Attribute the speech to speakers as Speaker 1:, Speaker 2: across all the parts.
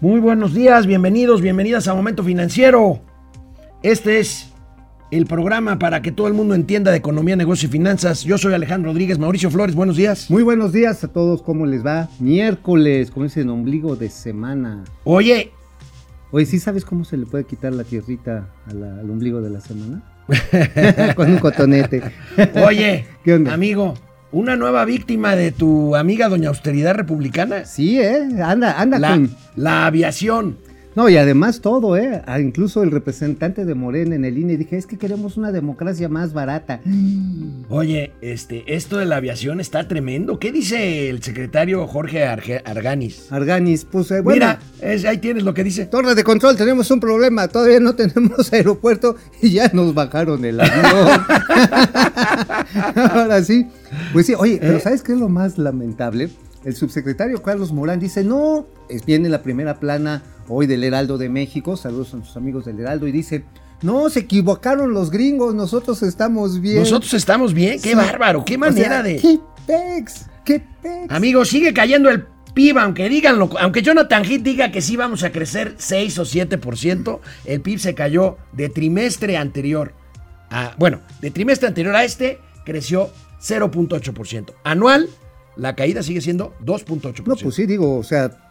Speaker 1: Muy buenos días, bienvenidos, bienvenidas a Momento Financiero. Este es el programa para que todo el mundo entienda de economía, negocio y finanzas. Yo soy Alejandro Rodríguez, Mauricio Flores, buenos días.
Speaker 2: Muy buenos días a todos, ¿cómo les va? Miércoles, como dicen, ombligo de semana.
Speaker 1: Oye,
Speaker 2: Oye, ¿sí sabes cómo se le puede quitar la tierrita a la- al ombligo de la semana? Con un cotonete.
Speaker 1: oye,
Speaker 2: ¿Qué onda?
Speaker 1: amigo, una nueva víctima de tu amiga Doña Austeridad Republicana.
Speaker 2: Sí, ¿eh? Anda, anda
Speaker 1: La,
Speaker 2: con...
Speaker 1: la aviación.
Speaker 2: No, y además todo, ¿eh? Ah, incluso el representante de Morena en el INE dije, es que queremos una democracia más barata.
Speaker 1: Oye, este, esto de la aviación está tremendo. ¿Qué dice el secretario Jorge Arge- Arganis?
Speaker 2: Arganis, pues eh, bueno...
Speaker 1: Mira, es- ahí tienes lo que dice.
Speaker 2: Torre de control, tenemos un problema. Todavía no tenemos aeropuerto y ya nos bajaron el avión. Ahora sí. Pues sí, oye, pero
Speaker 1: ¿Eh?
Speaker 2: ¿sabes qué es lo más lamentable? El subsecretario Carlos Morán dice, no, es, viene la primera plana hoy del Heraldo de México, saludos a nuestros amigos del Heraldo, y dice, no, se equivocaron los gringos, nosotros estamos bien.
Speaker 1: Nosotros estamos bien, qué
Speaker 2: Sí.
Speaker 1: bárbaro, qué
Speaker 2: O
Speaker 1: manera
Speaker 2: sea,
Speaker 1: de...
Speaker 2: ¿Qué pex? ¿Qué pex?
Speaker 1: Amigo, sigue cayendo el PIB, aunque díganlo, aunque Jonathan Heath diga que sí vamos a crecer 6 o 7%, el PIB se cayó de trimestre anterior a, bueno, de trimestre anterior a este creció 0.8%. Anual, la caída sigue siendo 2.8%.
Speaker 2: No, pues sí, digo, o sea,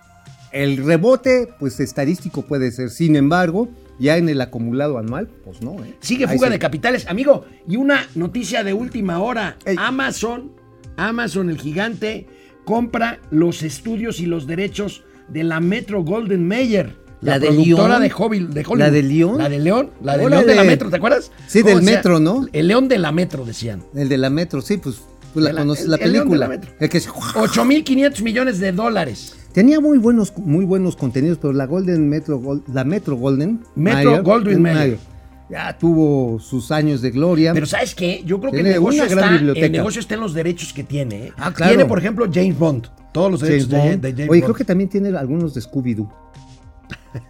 Speaker 2: el rebote, pues estadístico puede ser. Sin embargo, ya en el acumulado anual, pues no, ¿eh?
Speaker 1: Sigue fuga de capitales. Amigo, y una noticia de última hora.
Speaker 2: Ey.
Speaker 1: Amazon, Amazon, el gigante, compra los estudios y los derechos de la Metro Golden Mayer. La,
Speaker 2: ¿La de
Speaker 1: productora
Speaker 2: León?
Speaker 1: de, Hobby- de Hollywood.
Speaker 2: ¿La de León?
Speaker 1: La de León. La de. León de la Metro, ¿te acuerdas?
Speaker 2: Sí,
Speaker 1: ¿Cómo
Speaker 2: del? Metro, ¿no?
Speaker 1: El León de la Metro, decían.
Speaker 2: El de la Metro, sí, pues tú la
Speaker 1: De la-
Speaker 2: conoces,
Speaker 1: el-
Speaker 2: la
Speaker 1: el León de la. Metro.
Speaker 2: El que se-
Speaker 1: 8.500 millones de dólares.
Speaker 2: Tenía muy buenos, muy buenos contenidos, pero la Golden Metro, la Metro Golden
Speaker 1: Metro Goldwyn Mayer.
Speaker 2: ya tuvo sus años de gloria.
Speaker 1: Pero ¿sabes qué? Yo creo que el negocio, está, el negocio está en los derechos que tiene. ¿eh?
Speaker 2: Ah, claro.
Speaker 1: Tiene, por ejemplo, James Bond. Todos los
Speaker 2: James
Speaker 1: derechos de-
Speaker 2: Bond.
Speaker 1: de, James
Speaker 2: Oye,
Speaker 1: Bond.
Speaker 2: creo que también tiene algunos de Scooby-Doo.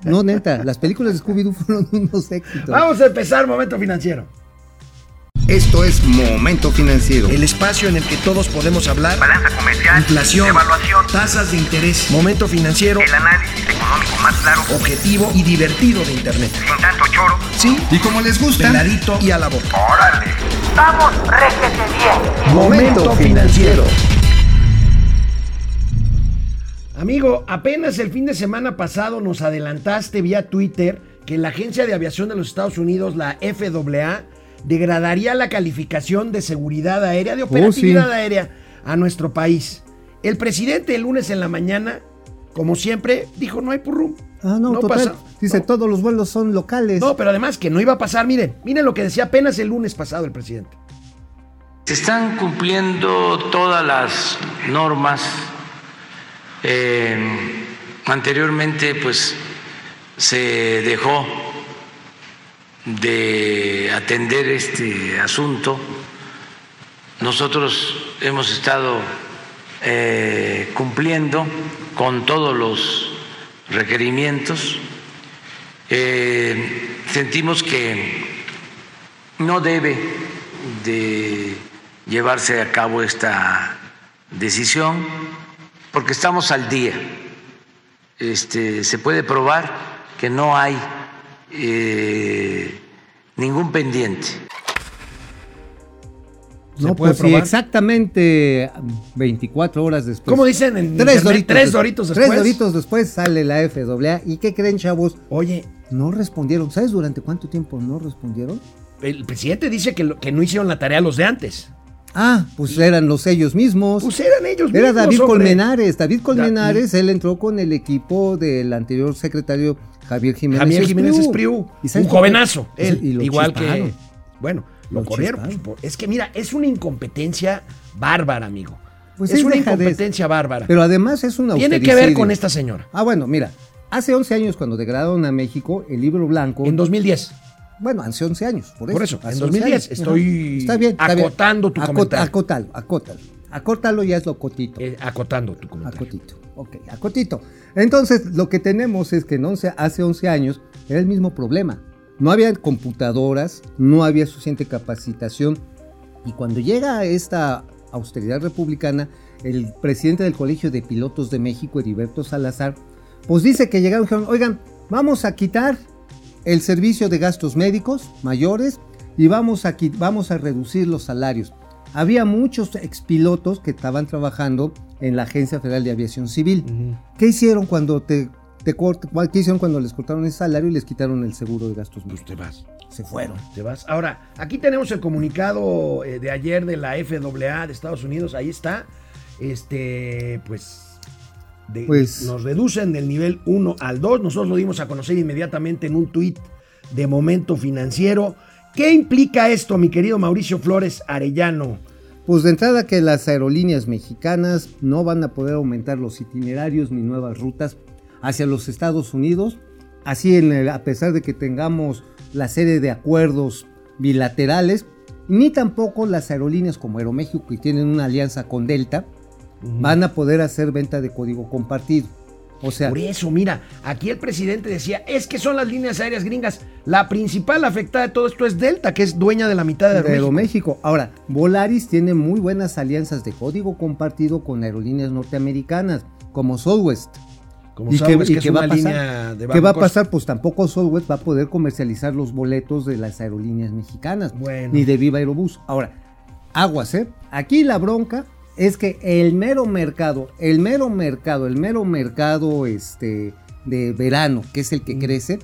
Speaker 2: No, neta, las películas de Scooby-Doo fueron unos éxitos.
Speaker 1: Vamos a empezar Momento Financiero.
Speaker 3: Esto es Momento Financiero.
Speaker 1: El espacio en el que todos podemos hablar.
Speaker 4: balanza comercial,
Speaker 1: Inflación,
Speaker 4: evaluación,
Speaker 1: tasas de interés, momento financiero,
Speaker 4: el análisis económico más claro,
Speaker 1: objetivo y divertido de Internet.
Speaker 4: sin tanto choro.
Speaker 1: Sí,
Speaker 3: Y como les gusta,
Speaker 1: peladito y a la boca.
Speaker 4: ¡Órale! ¡Vamos, réjete bien!
Speaker 1: Momento financiero. Amigo, apenas el fin de semana pasado nos adelantaste vía Twitter que la Agencia de Aviación de los Estados Unidos, la FAA, degradaría la calificación de seguridad aérea, de operatividad
Speaker 2: sí.
Speaker 1: aérea a nuestro país. El presidente el lunes en la mañana, como siempre, dijo no hay purrum.
Speaker 2: Ah, no, total.
Speaker 1: pasa.
Speaker 2: Dice,
Speaker 1: No.
Speaker 2: todos los vuelos son locales.
Speaker 1: No, pero además que no iba a pasar, miren, miren lo que decía apenas el lunes pasado el presidente.
Speaker 5: Se están cumpliendo todas las normas. Eh, anteriormente, pues, se dejó de atender este asunto. Nosotros hemos estado eh, cumpliendo con todos los requerimientos. Eh, sentimos que no debe de llevarse a cabo esta decisión porque estamos al día. Este, se puede probar que no hay eh, ningún pendiente.
Speaker 2: No, pues sí,
Speaker 1: probar?
Speaker 2: exactamente 24 horas después.
Speaker 1: ¿Cómo dicen en
Speaker 2: Tres
Speaker 1: internet?
Speaker 2: doritos,
Speaker 1: Tres
Speaker 2: des-
Speaker 1: doritos después.
Speaker 2: Tres doritos después sale la FAA. ¿Y qué creen, chavos?
Speaker 1: Oye,
Speaker 2: No respondieron. ¿Sabes durante cuánto tiempo no respondieron?
Speaker 1: el presidente dice que, lo- que no hicieron la tarea los de antes.
Speaker 2: Ah, pues eran los ellos mismos.
Speaker 1: Pues eran ellos
Speaker 2: Era
Speaker 1: mismos,
Speaker 2: David
Speaker 1: hombre.
Speaker 2: Colmenares. David Colmenares,
Speaker 1: Da-
Speaker 2: él entró con el equipo del anterior secretario Javier Jiménez
Speaker 1: Javier Jiménez
Speaker 2: Espriu.
Speaker 1: Espriu,
Speaker 2: ¿Y sabes
Speaker 1: un jovenazo, él,
Speaker 2: y
Speaker 1: igual
Speaker 2: chisparon.
Speaker 1: que... Bueno, lo,
Speaker 2: Lo
Speaker 1: corrieron. pues, es que mira, es una incompetencia bárbara, amigo.
Speaker 2: Pues
Speaker 1: es una incompetencia bárbara.
Speaker 2: Pero además es una
Speaker 1: Tiene que ver con esta señora.
Speaker 2: Ah, bueno, mira. Hace 11 años cuando degradaron a México, el libro blanco...
Speaker 1: En 2010.
Speaker 2: Bueno, hace 11 años, por eso.
Speaker 1: Por eso, en
Speaker 2: 11
Speaker 1: 2010,
Speaker 2: años.
Speaker 1: estoy
Speaker 2: Ajá. Está bien, está bien.
Speaker 1: acotando tu
Speaker 2: Acot-
Speaker 1: comentario.
Speaker 2: Acótalo, acótalo. Acórtalo ya es lo cotito.
Speaker 1: eh, acotando tu comentario.
Speaker 2: Acotito. Ok, acotito. Entonces, lo que tenemos es que en 11 hace 11 años era el mismo problema. No había computadoras, no había suficiente capacitación. Y cuando llega esta austeridad republicana, el presidente del Colegio de Pilotos de México, Heriberto Salazar, Pues dice que llegaron y dijeron, oigan, vamos a quitar el servicio de gastos médicos mayores y vamos a, vamos a reducir los salarios. Había muchos expilotos que estaban trabajando en la Agencia Federal de Aviación Civil. ¿Qué hicieron cuando te, te ¿Qué hicieron cuando les cortaron el salario y les quitaron el seguro de gastos
Speaker 1: Pues te vas.
Speaker 2: Se fueron.
Speaker 1: Te vas. Ahora, aquí tenemos el comunicado eh, de ayer de la FAA de Estados Unidos. Ahí está. Este, pues. de-
Speaker 2: Pues-
Speaker 1: nos reducen del nivel 1 al 2. Nosotros lo dimos a conocer inmediatamente en un tuit de momento financiero. ¿Qué implica esto, mi querido Mauricio Flores Arellano?
Speaker 2: Pues de entrada que las aerolíneas mexicanas no van a poder aumentar los itinerarios ni nuevas rutas hacia los Estados Unidos. Así, en el- a pesar de que tengamos la serie de acuerdos bilaterales, ni tampoco las aerolíneas como Aeroméxico, que tienen una alianza con Delta, van a poder hacer venta de código compartido. O sea,
Speaker 1: Por eso, mira, aquí el presidente decía, es que son las líneas aéreas gringas. La principal afectada de todo esto es Delta, que es dueña de la mitad de Aeroméxico.
Speaker 2: Aeroméxico. Ahora, Volaris tiene muy buenas alianzas de código compartido con aerolíneas norteamericanas, como Southwest.
Speaker 1: Como
Speaker 2: ¿Y qué-
Speaker 1: que,
Speaker 2: y
Speaker 1: una
Speaker 2: va a pasar? ¿Qué va a pasar? Pues tampoco Southwest va a poder comercializar los boletos de las aerolíneas mexicanas,
Speaker 1: Bueno.
Speaker 2: ni de Viva Aerobús. Ahora, aguas, ¿eh? Aquí la bronca es que el mero mercado, el mero mercado, el mero mercado este, de verano, que es el que crece,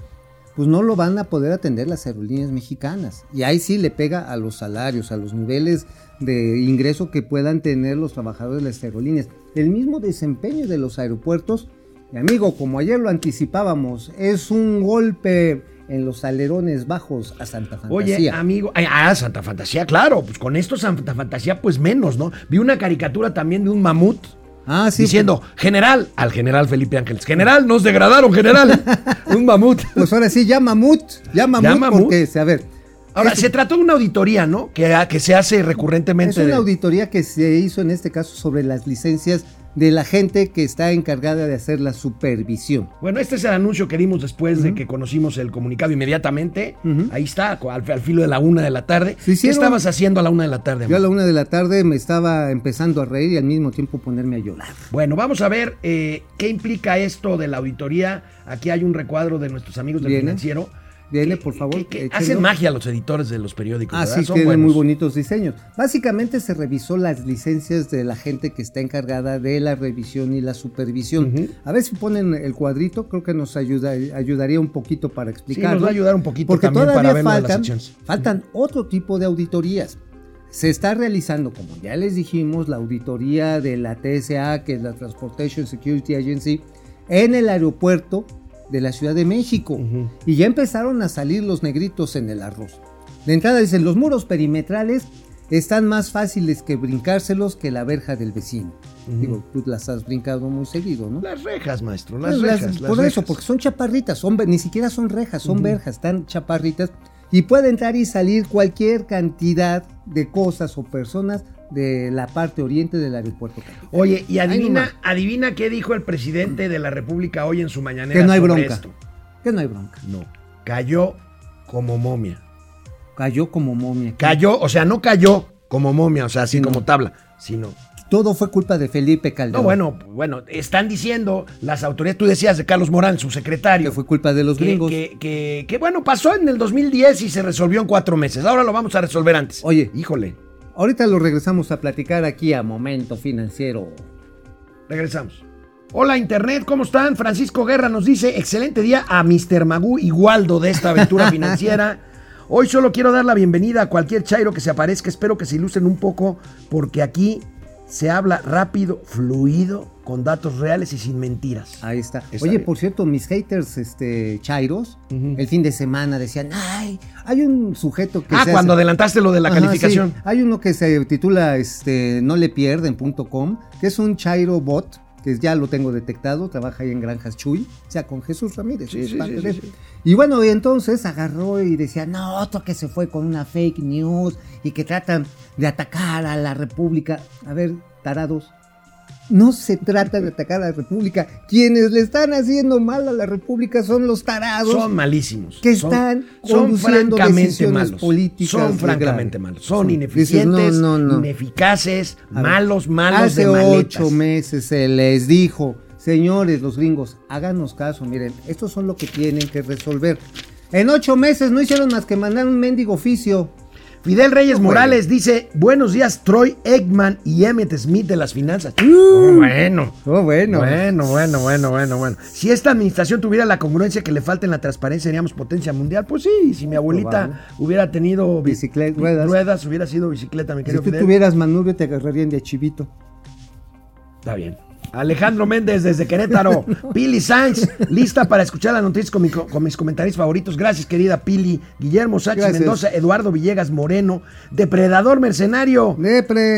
Speaker 2: pues no lo van a poder atender las aerolíneas mexicanas. Y ahí sí le pega a los salarios, a los niveles de ingreso que puedan tener los trabajadores de las aerolíneas. El mismo desempeño de los aeropuertos, y amigo, como ayer lo anticipábamos, es un golpe en los alerones bajos a Santa Fantasía.
Speaker 1: Oye, amigo, ah, Santa Fantasía, claro, pues con esto Santa Fantasía, pues menos, ¿no? Vi una caricatura también de un mamut
Speaker 2: ah, sí,
Speaker 1: diciendo, general, al general Felipe Ángeles, general, nos degradaron, general, un mamut.
Speaker 2: Pues ahora sí, ya mamut, ya mamut,
Speaker 1: Ya mamut.
Speaker 2: porque, a ver,
Speaker 1: Ahora, se trató de una auditoría, ¿no? Que, que se hace recurrentemente.
Speaker 2: Es una
Speaker 1: de-
Speaker 2: auditoría que se hizo en este caso sobre las licencias de la gente que está encargada de hacer la supervisión.
Speaker 1: Bueno, este es el anuncio que dimos después de que conocimos el comunicado inmediatamente. Ahí está, al, al filo de la una de la tarde. ¿Qué estabas haciendo a la una de la tarde?
Speaker 2: Yo a la una de la tarde me estaba empezando a reír y al mismo tiempo ponerme a llorar.
Speaker 1: Bueno, vamos a ver eh, qué implica esto de la auditoría. Aquí hay un recuadro de nuestros amigos del financiero. Que-
Speaker 2: por favor.
Speaker 1: que- que
Speaker 2: échenlo.
Speaker 1: hacen magia los editores de los periódicos.
Speaker 2: Ah,
Speaker 1: ¿verdad?
Speaker 2: sí,
Speaker 1: Son
Speaker 2: tienen
Speaker 1: buenos.
Speaker 2: muy bonitos diseños. Básicamente se revisó las licencias de la gente que está encargada de la revisión y la supervisión. A ver si ponen el cuadrito, creo que nos ayuda, ayudaría un poquito para
Speaker 1: Sí,
Speaker 2: explicarlo.
Speaker 1: nos va a ayudar un poquito
Speaker 2: Porque
Speaker 1: también
Speaker 2: todavía
Speaker 1: para verlo de las
Speaker 2: faltan, faltan otro tipo de auditorías. Se está realizando, como ya les dijimos, la auditoría de la TSA, que es la Transportation Security Agency, en el aeropuerto de la Ciudad de México. Y ya empezaron a salir los negritos en el arroz. De entrada dicen, los muros perimetrales están más fáciles que brincárselos que la verja del vecino. Digo, tú las has brincado muy seguido, ¿no?
Speaker 1: Las rejas, maestro, las
Speaker 2: Las-
Speaker 1: rejas. las
Speaker 2: por eso, porque son chaparritas, son, ni siquiera son rejas, son verjas, están chaparritas y puede entrar y salir cualquier cantidad de cosas o personas de la parte oriente del aeropuerto.
Speaker 1: Oye, y adivina, adivina qué dijo el presidente de la República hoy en su mañanera.
Speaker 2: Que no hay
Speaker 1: sobre
Speaker 2: bronca.
Speaker 1: esto.
Speaker 2: Que no hay bronca.
Speaker 1: No, cayó como momia.
Speaker 2: Cayó como momia.
Speaker 1: Cayó, o sea, no cayó como momia, o sea, así
Speaker 2: no.
Speaker 1: como tabla, sino.
Speaker 2: Todo fue culpa de Felipe Calderón.
Speaker 1: No, bueno, bueno, están diciendo las autoridades, tú decías de Carlos Morán, su secretario.
Speaker 2: Que fue culpa de los
Speaker 1: que,
Speaker 2: gringos.
Speaker 1: que, que- que, bueno, pasó en el 2010 y se resolvió en cuatro meses. Ahora lo vamos a resolver antes.
Speaker 2: Oye.
Speaker 1: Híjole,
Speaker 2: Ahorita lo regresamos a platicar aquí a Momento Financiero.
Speaker 1: regresamos. Hola Internet, ¿cómo están? Francisco Guerra nos dice, excelente día a Mr. Magú y Waldo de esta aventura financiera. Hoy solo quiero dar la bienvenida a cualquier chairo que se aparezca, espero que se ilustren un poco porque aquí se habla rápido, fluido, con datos reales y sin mentiras.
Speaker 2: Ahí está.
Speaker 1: Está
Speaker 2: Oye,
Speaker 1: bien.
Speaker 2: por cierto, mis haters, este, Chairos, el fin de semana decían, ay, hay un sujeto que
Speaker 1: Ah,
Speaker 2: se
Speaker 1: cuando
Speaker 2: hace-
Speaker 1: adelantaste lo de la
Speaker 2: Ajá,
Speaker 1: calificación.
Speaker 2: sí. Hay uno que se titula este, no le pierden.com, que es un Chairo bot, que ya lo tengo detectado, trabaja ahí en Granjas Chuy, o sea, con Jesús Ramírez.
Speaker 1: Sí, sí,
Speaker 2: parte
Speaker 1: sí,
Speaker 2: de
Speaker 1: sí,
Speaker 2: él.
Speaker 1: sí.
Speaker 2: Y bueno, y entonces agarró y decía, no, otro que se fue con una fake news y que tratan de atacar a la República. A ver, tarados. No se trata de atacar a la República. Quienes le están haciendo mal a la República son los tarados.
Speaker 1: Son malísimos.
Speaker 2: que
Speaker 1: Son-
Speaker 2: están
Speaker 1: son
Speaker 2: conduciendo
Speaker 1: francamente malos.
Speaker 2: políticas
Speaker 1: Son francamente malos. Son ineficientes,
Speaker 2: Dices, no, no, no.
Speaker 1: ineficaces,
Speaker 2: ver,
Speaker 1: malos, malos
Speaker 2: Hace
Speaker 1: de maletas.
Speaker 2: ocho meses se les dijo, Señores, los gringos, háganos caso, miren, estos son lo que tienen que resolver. En ocho meses no hicieron más que mandar un mendigo oficio.
Speaker 1: Fidel Reyes
Speaker 2: No,
Speaker 1: Morales dice, buenos días Troy Eggman y Emmett Smith de las finanzas. Oh, bueno.
Speaker 2: Oh, bueno.
Speaker 1: Bueno, bueno, bueno, bueno, bueno. Si esta administración tuviera la congruencia que le falta en la transparencia, seríamos potencia mundial. Pues sí, si mi abuelita hubiera tenido bi-
Speaker 2: Bicicleta,
Speaker 1: bi-
Speaker 2: ruedas.
Speaker 1: ruedas, hubiera sido bicicleta, mi
Speaker 2: Si
Speaker 1: querido
Speaker 2: tú
Speaker 1: Fidel.
Speaker 2: tuvieras manubrio, te agarrarían de chivito.
Speaker 1: Está bien. Alejandro Méndez desde Querétaro. Pili Sainz, lista para escuchar las noticias con, mi- con mis comentarios favoritos. Gracias, querida Pili. Guillermo Sánchez
Speaker 2: Gracias.
Speaker 1: Mendoza, Eduardo Villegas Moreno, Depredador Mercenario.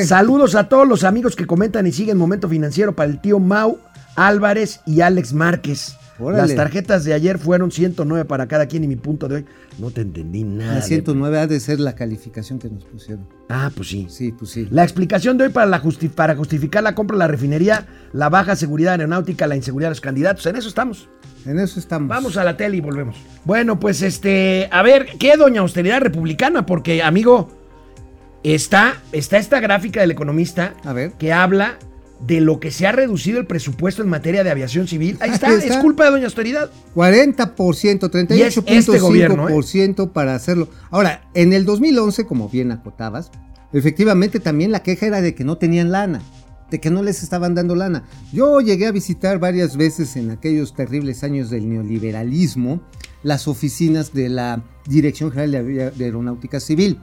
Speaker 1: Saludos a todos los amigos que comentan y siguen Momento Financiero para el tío Mau Álvarez y Alex Márquez.
Speaker 2: Órale.
Speaker 1: Las tarjetas de ayer fueron 109 para cada quien y mi punto de hoy. No te entendí nada.
Speaker 2: La
Speaker 1: de-
Speaker 2: 109 ha de ser la calificación que nos pusieron.
Speaker 1: Ah, pues sí.
Speaker 2: Sí, pues sí.
Speaker 1: La explicación de hoy para, la justi- para justificar la compra de la refinería, la baja seguridad aeronáutica, la inseguridad de los candidatos. En eso estamos.
Speaker 2: En eso estamos.
Speaker 1: Vamos a la tele y volvemos. Bueno, pues este, a ver, ¿qué doña austeridad republicana? Porque, amigo, está, está esta gráfica del economista
Speaker 2: A ver.
Speaker 1: que habla de lo que se ha reducido el presupuesto en materia de aviación civil. Ahí está,
Speaker 2: Ahí
Speaker 1: es
Speaker 2: está.
Speaker 1: culpa de doña austeridad.
Speaker 2: 40%,
Speaker 1: Y es este gobierno, ¿eh?
Speaker 2: 38.5% para hacerlo. Ahora, en el 2011, como bien acotabas, efectivamente también la queja era de que no tenían lana, de que no les estaban dando lana. Yo llegué a visitar varias veces en aquellos terribles años del neoliberalismo las oficinas de la Dirección General de Aeronáutica Civil.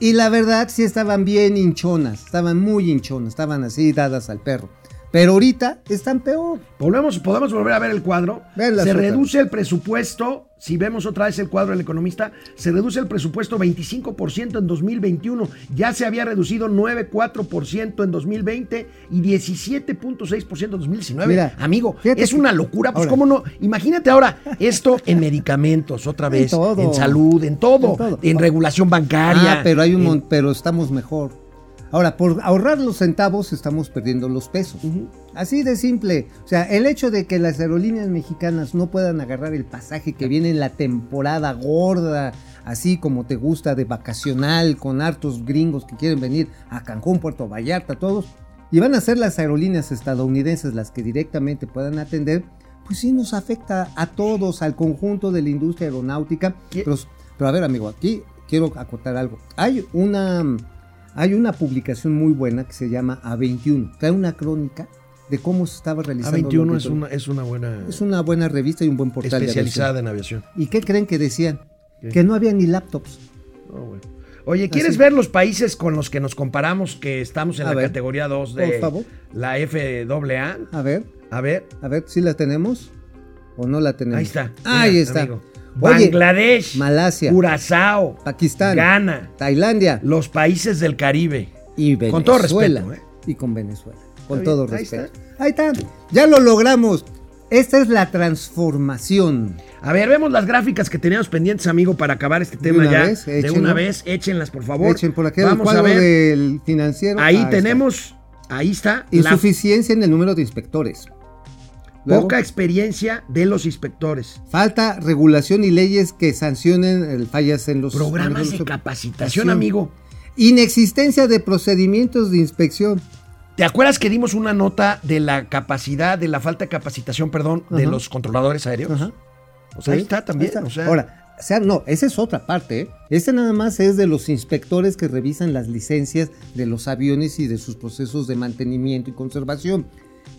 Speaker 2: Y la verdad sí estaban bien hinchonas, estaban muy hinchonas, estaban así dadas al perro. Pero ahorita están peor.
Speaker 1: Volvemos, podemos volver a ver el cuadro.
Speaker 2: Ven
Speaker 1: se reduce el presupuesto, si vemos otra vez el cuadro del economista, se reduce el presupuesto 25% en 2021. Ya se había reducido 9,4% en 2020 y 17,6% en 2019.
Speaker 2: Mira,
Speaker 1: Amigo, es una locura. Pues
Speaker 2: ahora.
Speaker 1: cómo no. Imagínate ahora esto en medicamentos, otra
Speaker 2: En
Speaker 1: vez,
Speaker 2: todo.
Speaker 1: en salud, en todo,
Speaker 2: En todo.
Speaker 1: en regulación bancaria.
Speaker 2: Ah, pero hay un
Speaker 1: en-
Speaker 2: pero estamos mejor. Ahora, por ahorrar los centavos estamos perdiendo los pesos. Así de simple. O sea, el hecho de que las aerolíneas mexicanas no puedan agarrar el pasaje que viene en la temporada gorda, así como te gusta de vacacional, con hartos gringos que quieren venir a Cancún, Puerto Vallarta, todos, y van a ser las aerolíneas estadounidenses las que directamente puedan atender, pues sí nos afecta a todos, al conjunto de la industria aeronáutica. Pero, pero a ver, amigo, aquí quiero acotar algo. Hay una, hay una publicación muy buena que se llama A21. Trae una crónica de cómo se estaba realizando. la
Speaker 1: A21 es una, es una buena
Speaker 2: Es una buena revista y un buen portal de
Speaker 1: especializada en aviación.
Speaker 2: ¿Y qué creen que decían?
Speaker 1: ¿Qué?
Speaker 2: Que no había ni laptops.
Speaker 1: Güey. Oye, ¿quieres
Speaker 2: Así.
Speaker 1: ver los países con los que nos comparamos que estamos en
Speaker 2: A
Speaker 1: la
Speaker 2: ver,
Speaker 1: categoría 2
Speaker 2: por
Speaker 1: de
Speaker 2: favor.
Speaker 1: la FAA?
Speaker 2: A ver,
Speaker 1: A ver,
Speaker 2: a ver, si la tenemos o no la tenemos.
Speaker 1: ahí está.
Speaker 2: Ahí
Speaker 1: Mira,
Speaker 2: está.
Speaker 1: amigo.
Speaker 2: Oye,
Speaker 1: Bangladesh,
Speaker 2: Malasia,
Speaker 1: Curazao,
Speaker 2: Pakistán,
Speaker 1: Ghana,
Speaker 2: Tailandia
Speaker 1: los países del Caribe.
Speaker 2: y Venezuela.
Speaker 1: Con todo respeto, ¿eh?
Speaker 2: Y con Venezuela. Con todo
Speaker 1: ahí
Speaker 2: respeto. Ahí está. Ya lo logramos. Esta es la transformación.
Speaker 1: A ver, vemos las gráficas que teníamos pendientes, amigo, para acabar este
Speaker 2: De
Speaker 1: tema
Speaker 2: una
Speaker 1: ya.
Speaker 2: vez,
Speaker 1: de una vez, échenlas, por favor.
Speaker 2: Echen por aquí el
Speaker 1: Vamos a ver.
Speaker 2: del financiero.
Speaker 1: Ahí tenemos, ahí está, la
Speaker 2: Insuficiencia en el número de inspectores. Luego,
Speaker 1: poca experiencia de los inspectores.
Speaker 2: falta regulación y leyes que sancionen el fallas en los
Speaker 1: Programas de capacitación, amigo.
Speaker 2: Inexistencia de procedimientos de inspección.
Speaker 1: ¿Te acuerdas que dimos una nota de la capacidad, de la falta de capacitación, perdón, de los controladores aéreos?
Speaker 2: Ajá.
Speaker 1: O sea, ahí
Speaker 2: Sí,
Speaker 1: está también.
Speaker 2: ahí está.
Speaker 1: O sea,
Speaker 2: Ahora, o sea, no, esa es otra parte. ¿eh? Este nada más es de los inspectores que revisan las licencias de los aviones y de sus procesos de mantenimiento y conservación.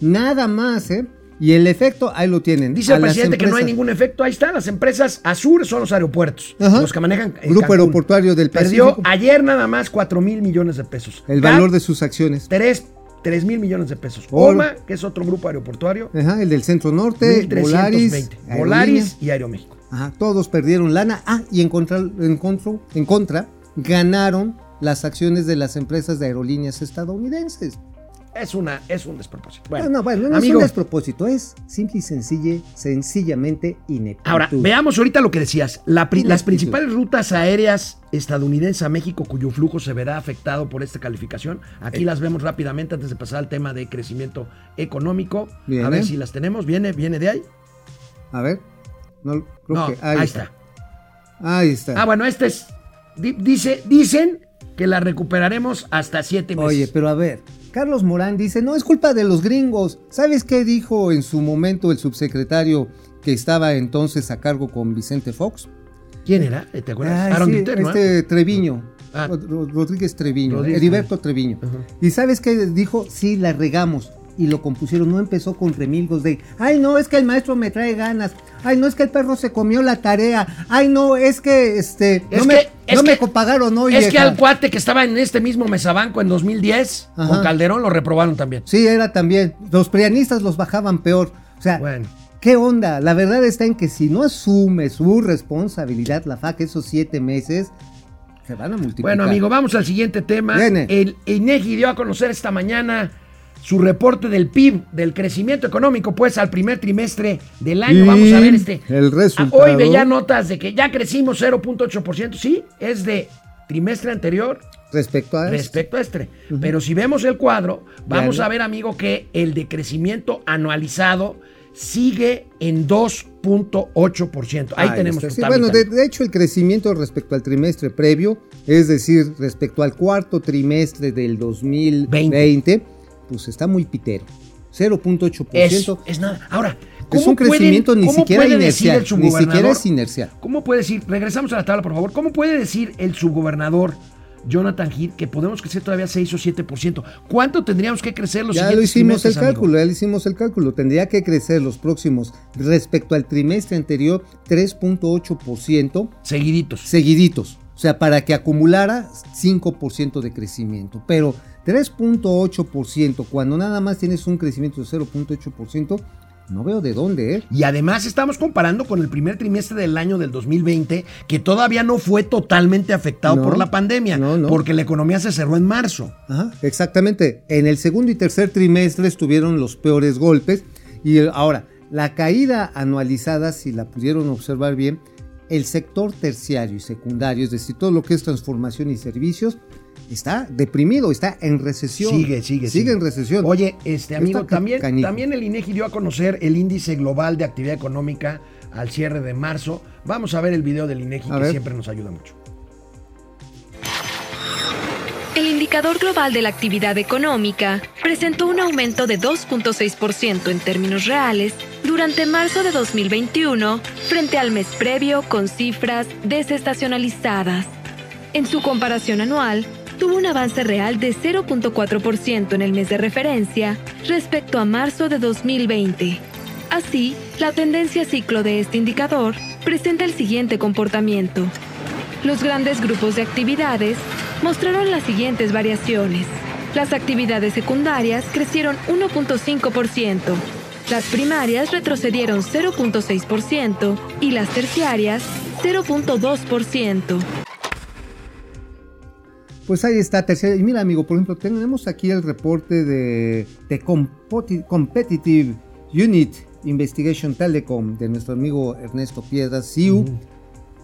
Speaker 2: Nada más, ¿eh? Y el efecto, ahí lo tienen.
Speaker 1: Dice el presidente que no hay ningún efecto. Ahí está, las empresas Azur son los aeropuertos.
Speaker 2: Ajá.
Speaker 1: Los que manejan. eh,
Speaker 2: Grupo. Aeroportuario del
Speaker 1: Perdió
Speaker 2: Pacífico.
Speaker 1: ayer nada más 4 mil millones de pesos.
Speaker 2: El valor de sus acciones.
Speaker 1: 3, mil millones de pesos. OMA, que es otro grupo aeroportuario,
Speaker 2: Ajá, el del Centro Norte,
Speaker 1: 1.320.
Speaker 2: Volaris,
Speaker 1: Volaris y Aeroméxico.
Speaker 2: Ajá, todos perdieron lana. Ah, y en contra, en contra, en contra ganaron las acciones de las empresas de aerolíneas estadounidenses.
Speaker 1: Es, una, es un despropósito. Bueno,
Speaker 2: no, no, bueno, no
Speaker 1: amigo,
Speaker 2: es un despropósito, es simple y sencille, sencillamente ineptitud.
Speaker 1: Ahora, veamos ahorita lo que decías. La pri- las principales rutas aéreas estadounidenses a México cuyo flujo se verá afectado por esta calificación. Aquí
Speaker 2: Eh.
Speaker 1: las vemos rápidamente antes de pasar al tema de crecimiento económico. A ver si las tenemos. ¿Viene, viene de ahí?
Speaker 2: A ver, no, creo
Speaker 1: No,
Speaker 2: que
Speaker 1: ahí, está.
Speaker 2: Ahí está.
Speaker 1: Ah, bueno, este es. di- dice, dicen que la recuperaremos hasta siete meses.
Speaker 2: Oye, pero a ver, Carlos Morán dice, no, es culpa de los gringos. ¿Sabes qué dijo en su momento el subsecretario que estaba entonces a cargo con Vicente Fox?
Speaker 1: ¿Quién era? ¿Te acuerdas?
Speaker 2: Ay,
Speaker 1: Aaron
Speaker 2: sí, este Treviño.
Speaker 1: Ah.
Speaker 2: Rod- Rod- Rodríguez Treviño.
Speaker 1: Rodríguez
Speaker 2: Heriberto Treviño. ¿Y sabes qué dijo? Sí, la regamos. Y lo compusieron. No empezó con remilgos de, ay, no, es que el maestro me trae ganas. Ay, no, es que el perro se comió la tarea. Ay, no, es que, este,
Speaker 1: Es
Speaker 2: no,
Speaker 1: que-
Speaker 2: me, no
Speaker 1: que-
Speaker 2: me copagaron hoy.
Speaker 1: es que
Speaker 2: vieja".
Speaker 1: al cuate que estaba en este mismo mesabanco en 2010
Speaker 2: Ajá.
Speaker 1: con Calderón lo reprobaron también.
Speaker 2: Sí, era también. Los prianistas los bajaban peor. O sea,
Speaker 1: Bueno.
Speaker 2: ¿qué onda? La verdad está en que si no asume su responsabilidad la FAC esos siete meses, se van a multiplicar.
Speaker 1: Bueno, amigo, vamos al siguiente tema.
Speaker 2: Viene.
Speaker 1: El INEGI dio a conocer esta mañana su reporte del PIB, del crecimiento económico, pues al primer trimestre del año.
Speaker 2: Y
Speaker 1: Vamos a ver este.
Speaker 2: el resultado.
Speaker 1: Ah, Hoy veía notas de que ya crecimos 0.8%. Sí, es de trimestre anterior
Speaker 2: Respecto a
Speaker 1: respecto a este. Pero si vemos el cuadro, vamos a ver, amigo, que el de crecimiento anualizado sigue en 2.8%. Ahí
Speaker 2: Ah,
Speaker 1: tenemos
Speaker 2: está.
Speaker 1: tu
Speaker 2: Sí, bueno, de, de hecho el crecimiento respecto al trimestre previo, es decir, respecto al cuarto trimestre del 2020, pues está muy pitero. 0.8%.
Speaker 1: es, es nada. Ahora, ¿cómo
Speaker 2: Es un
Speaker 1: pueden-
Speaker 2: crecimiento ni
Speaker 1: cómo
Speaker 2: siquiera
Speaker 1: puede decir
Speaker 2: inercial.
Speaker 1: el
Speaker 2: Ni siquiera es inercial.
Speaker 1: ¿Cómo puede decir, regresamos a la tabla, por favor, cómo puede decir el subgobernador Jonathan Heath que podemos crecer todavía 6 o 7%? ¿Cuánto tendríamos que crecer los
Speaker 2: Ya lo hicimos el
Speaker 1: amigo?
Speaker 2: cálculo, ya hicimos el cálculo. Tendría que crecer los próximos, respecto al trimestre anterior, 3.8%
Speaker 1: Seguiditos.
Speaker 2: seguiditos. O sea, para que acumulara 5% de crecimiento. Pero 3.8%, cuando nada más tienes un crecimiento de 0.8%, no veo de dónde, ¿eh?
Speaker 1: Y además estamos comparando con el primer trimestre del año del 2020, que todavía no fue totalmente afectado
Speaker 2: No,
Speaker 1: por la pandemia,
Speaker 2: no, no.
Speaker 1: porque la economía se cerró en marzo.
Speaker 2: Ajá, exactamente. En el segundo y tercer trimestre estuvieron los peores golpes. Y ahora, la caída anualizada, si la pudieron observar bien, el sector terciario y secundario, es decir, todo lo que es transformación y servicios, está deprimido, está en recesión.
Speaker 1: Sigue, sigue,
Speaker 2: Sigue en recesión.
Speaker 1: Oye, este amigo, también, también el INEGI dio a conocer el índice global de actividad económica al cierre de marzo. Vamos a ver el video del INEGI
Speaker 2: A
Speaker 1: que
Speaker 2: ver.
Speaker 1: siempre nos ayuda mucho.
Speaker 6: El indicador global de la actividad económica presentó un aumento de 2.6% en términos reales durante marzo de 2021 frente al mes previo con cifras desestacionalizadas. En su comparación anual, tuvo un avance real de 0.4% en el mes de referencia respecto a marzo de 2020. Así, la tendencia ciclo de este indicador presenta el siguiente comportamiento. Los grandes grupos de actividades mostraron las siguientes variaciones. Las actividades secundarias crecieron 1.5%, las primarias retrocedieron 0.6% y las terciarias 0.2%.
Speaker 2: Pues ahí está, tercera. Y mira, amigo, por ejemplo, tenemos aquí el reporte de, Competitive Unit Investigation Telecom de nuestro amigo Ernesto Piedras, CIU.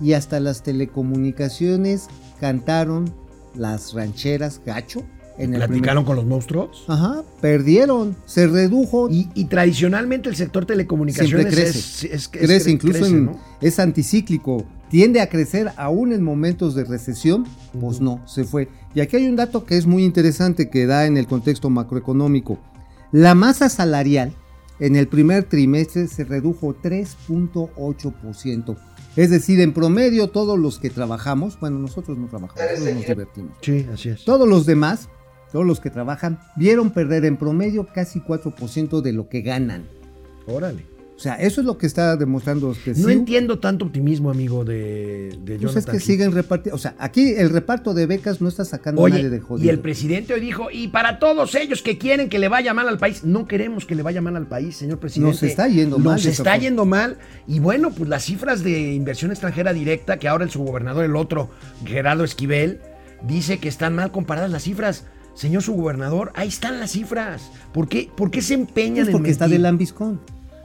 Speaker 2: Y hasta las telecomunicaciones cantaron las rancheras gacho. En el
Speaker 1: ¿Platicaron con los monstruos?
Speaker 2: Ajá, perdieron, se redujo.
Speaker 1: Y, y tradicionalmente el sector telecomunicaciones
Speaker 2: Siempre crece.
Speaker 1: es, es- es-
Speaker 2: crece, incluso
Speaker 1: crece,
Speaker 2: en-
Speaker 1: ¿no?
Speaker 2: es anticíclico, tiende a crecer aún en momentos de recesión, pues no, se fue. Y aquí hay un dato que es muy interesante que da en el contexto macroeconómico. La masa salarial en el primer trimestre se redujo 3.8%. Es decir, en promedio todos los que trabajamos, bueno, nosotros no trabajamos, nosotros nos divertimos.
Speaker 1: Sí, así es.
Speaker 2: Todos los demás, todos los que trabajan, vieron perder en promedio casi 4% de lo que ganan.
Speaker 1: Órale.
Speaker 2: O sea, eso es lo que está demostrando que
Speaker 1: No
Speaker 2: sí,
Speaker 1: enti- tanto optimismo, amigo, de, de
Speaker 2: Pues es que
Speaker 1: Heath.
Speaker 2: siguen repartiendo. O sea, aquí el reparto de becas no está sacando a nadie de
Speaker 1: Oye,
Speaker 2: jodido.
Speaker 1: y el presidente hoy dijo, y para todos ellos que quieren que le vaya mal al país, no queremos que le vaya mal al país, señor presidente.
Speaker 2: Nos está yendo mal,
Speaker 1: Nos está yendo mal. Y bueno, pues las cifras de inversión extranjera directa, que ahora el subgobernador, el otro, Gerardo Esquivel, dice que están mal comparadas las cifras. Señor subgobernador, ahí están las cifras. ¿Por qué, por qué se empeñan
Speaker 2: Es
Speaker 1: en
Speaker 2: porque está
Speaker 1: mentir?
Speaker 2: de lambiscón.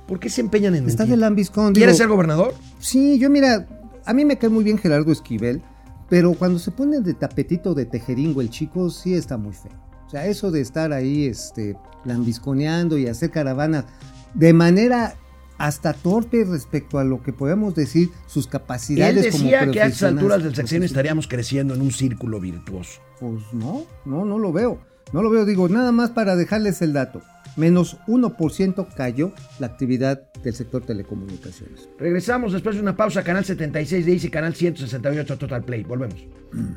Speaker 1: ¿Por qué se empeñan en
Speaker 2: Está
Speaker 1: mentir?
Speaker 2: de lambiscón.
Speaker 1: ¿Quieres
Speaker 2: digo,
Speaker 1: ser gobernador?
Speaker 2: Sí, yo mira, a mí me cae muy bien Gerardo Esquivel, pero cuando se pone de tapetito de tejeringo el chico, sí está muy feo. O sea, eso de estar ahí este, lambisconeando y hacer caravanas de manera hasta torpe respecto a lo que podemos decir sus
Speaker 1: Él
Speaker 2: decía
Speaker 1: decía que a estas alturas del sexenio estaríamos creciendo en un círculo virtuoso.
Speaker 2: Pues no, no, no lo veo. No lo veo, digo, nada más para dejarles el dato. Menos 1% cayó la actividad del sector telecomunicaciones.
Speaker 1: Regresamos después de una pausa, canal 76 de Easy, canal 168 Total Play. Volvemos.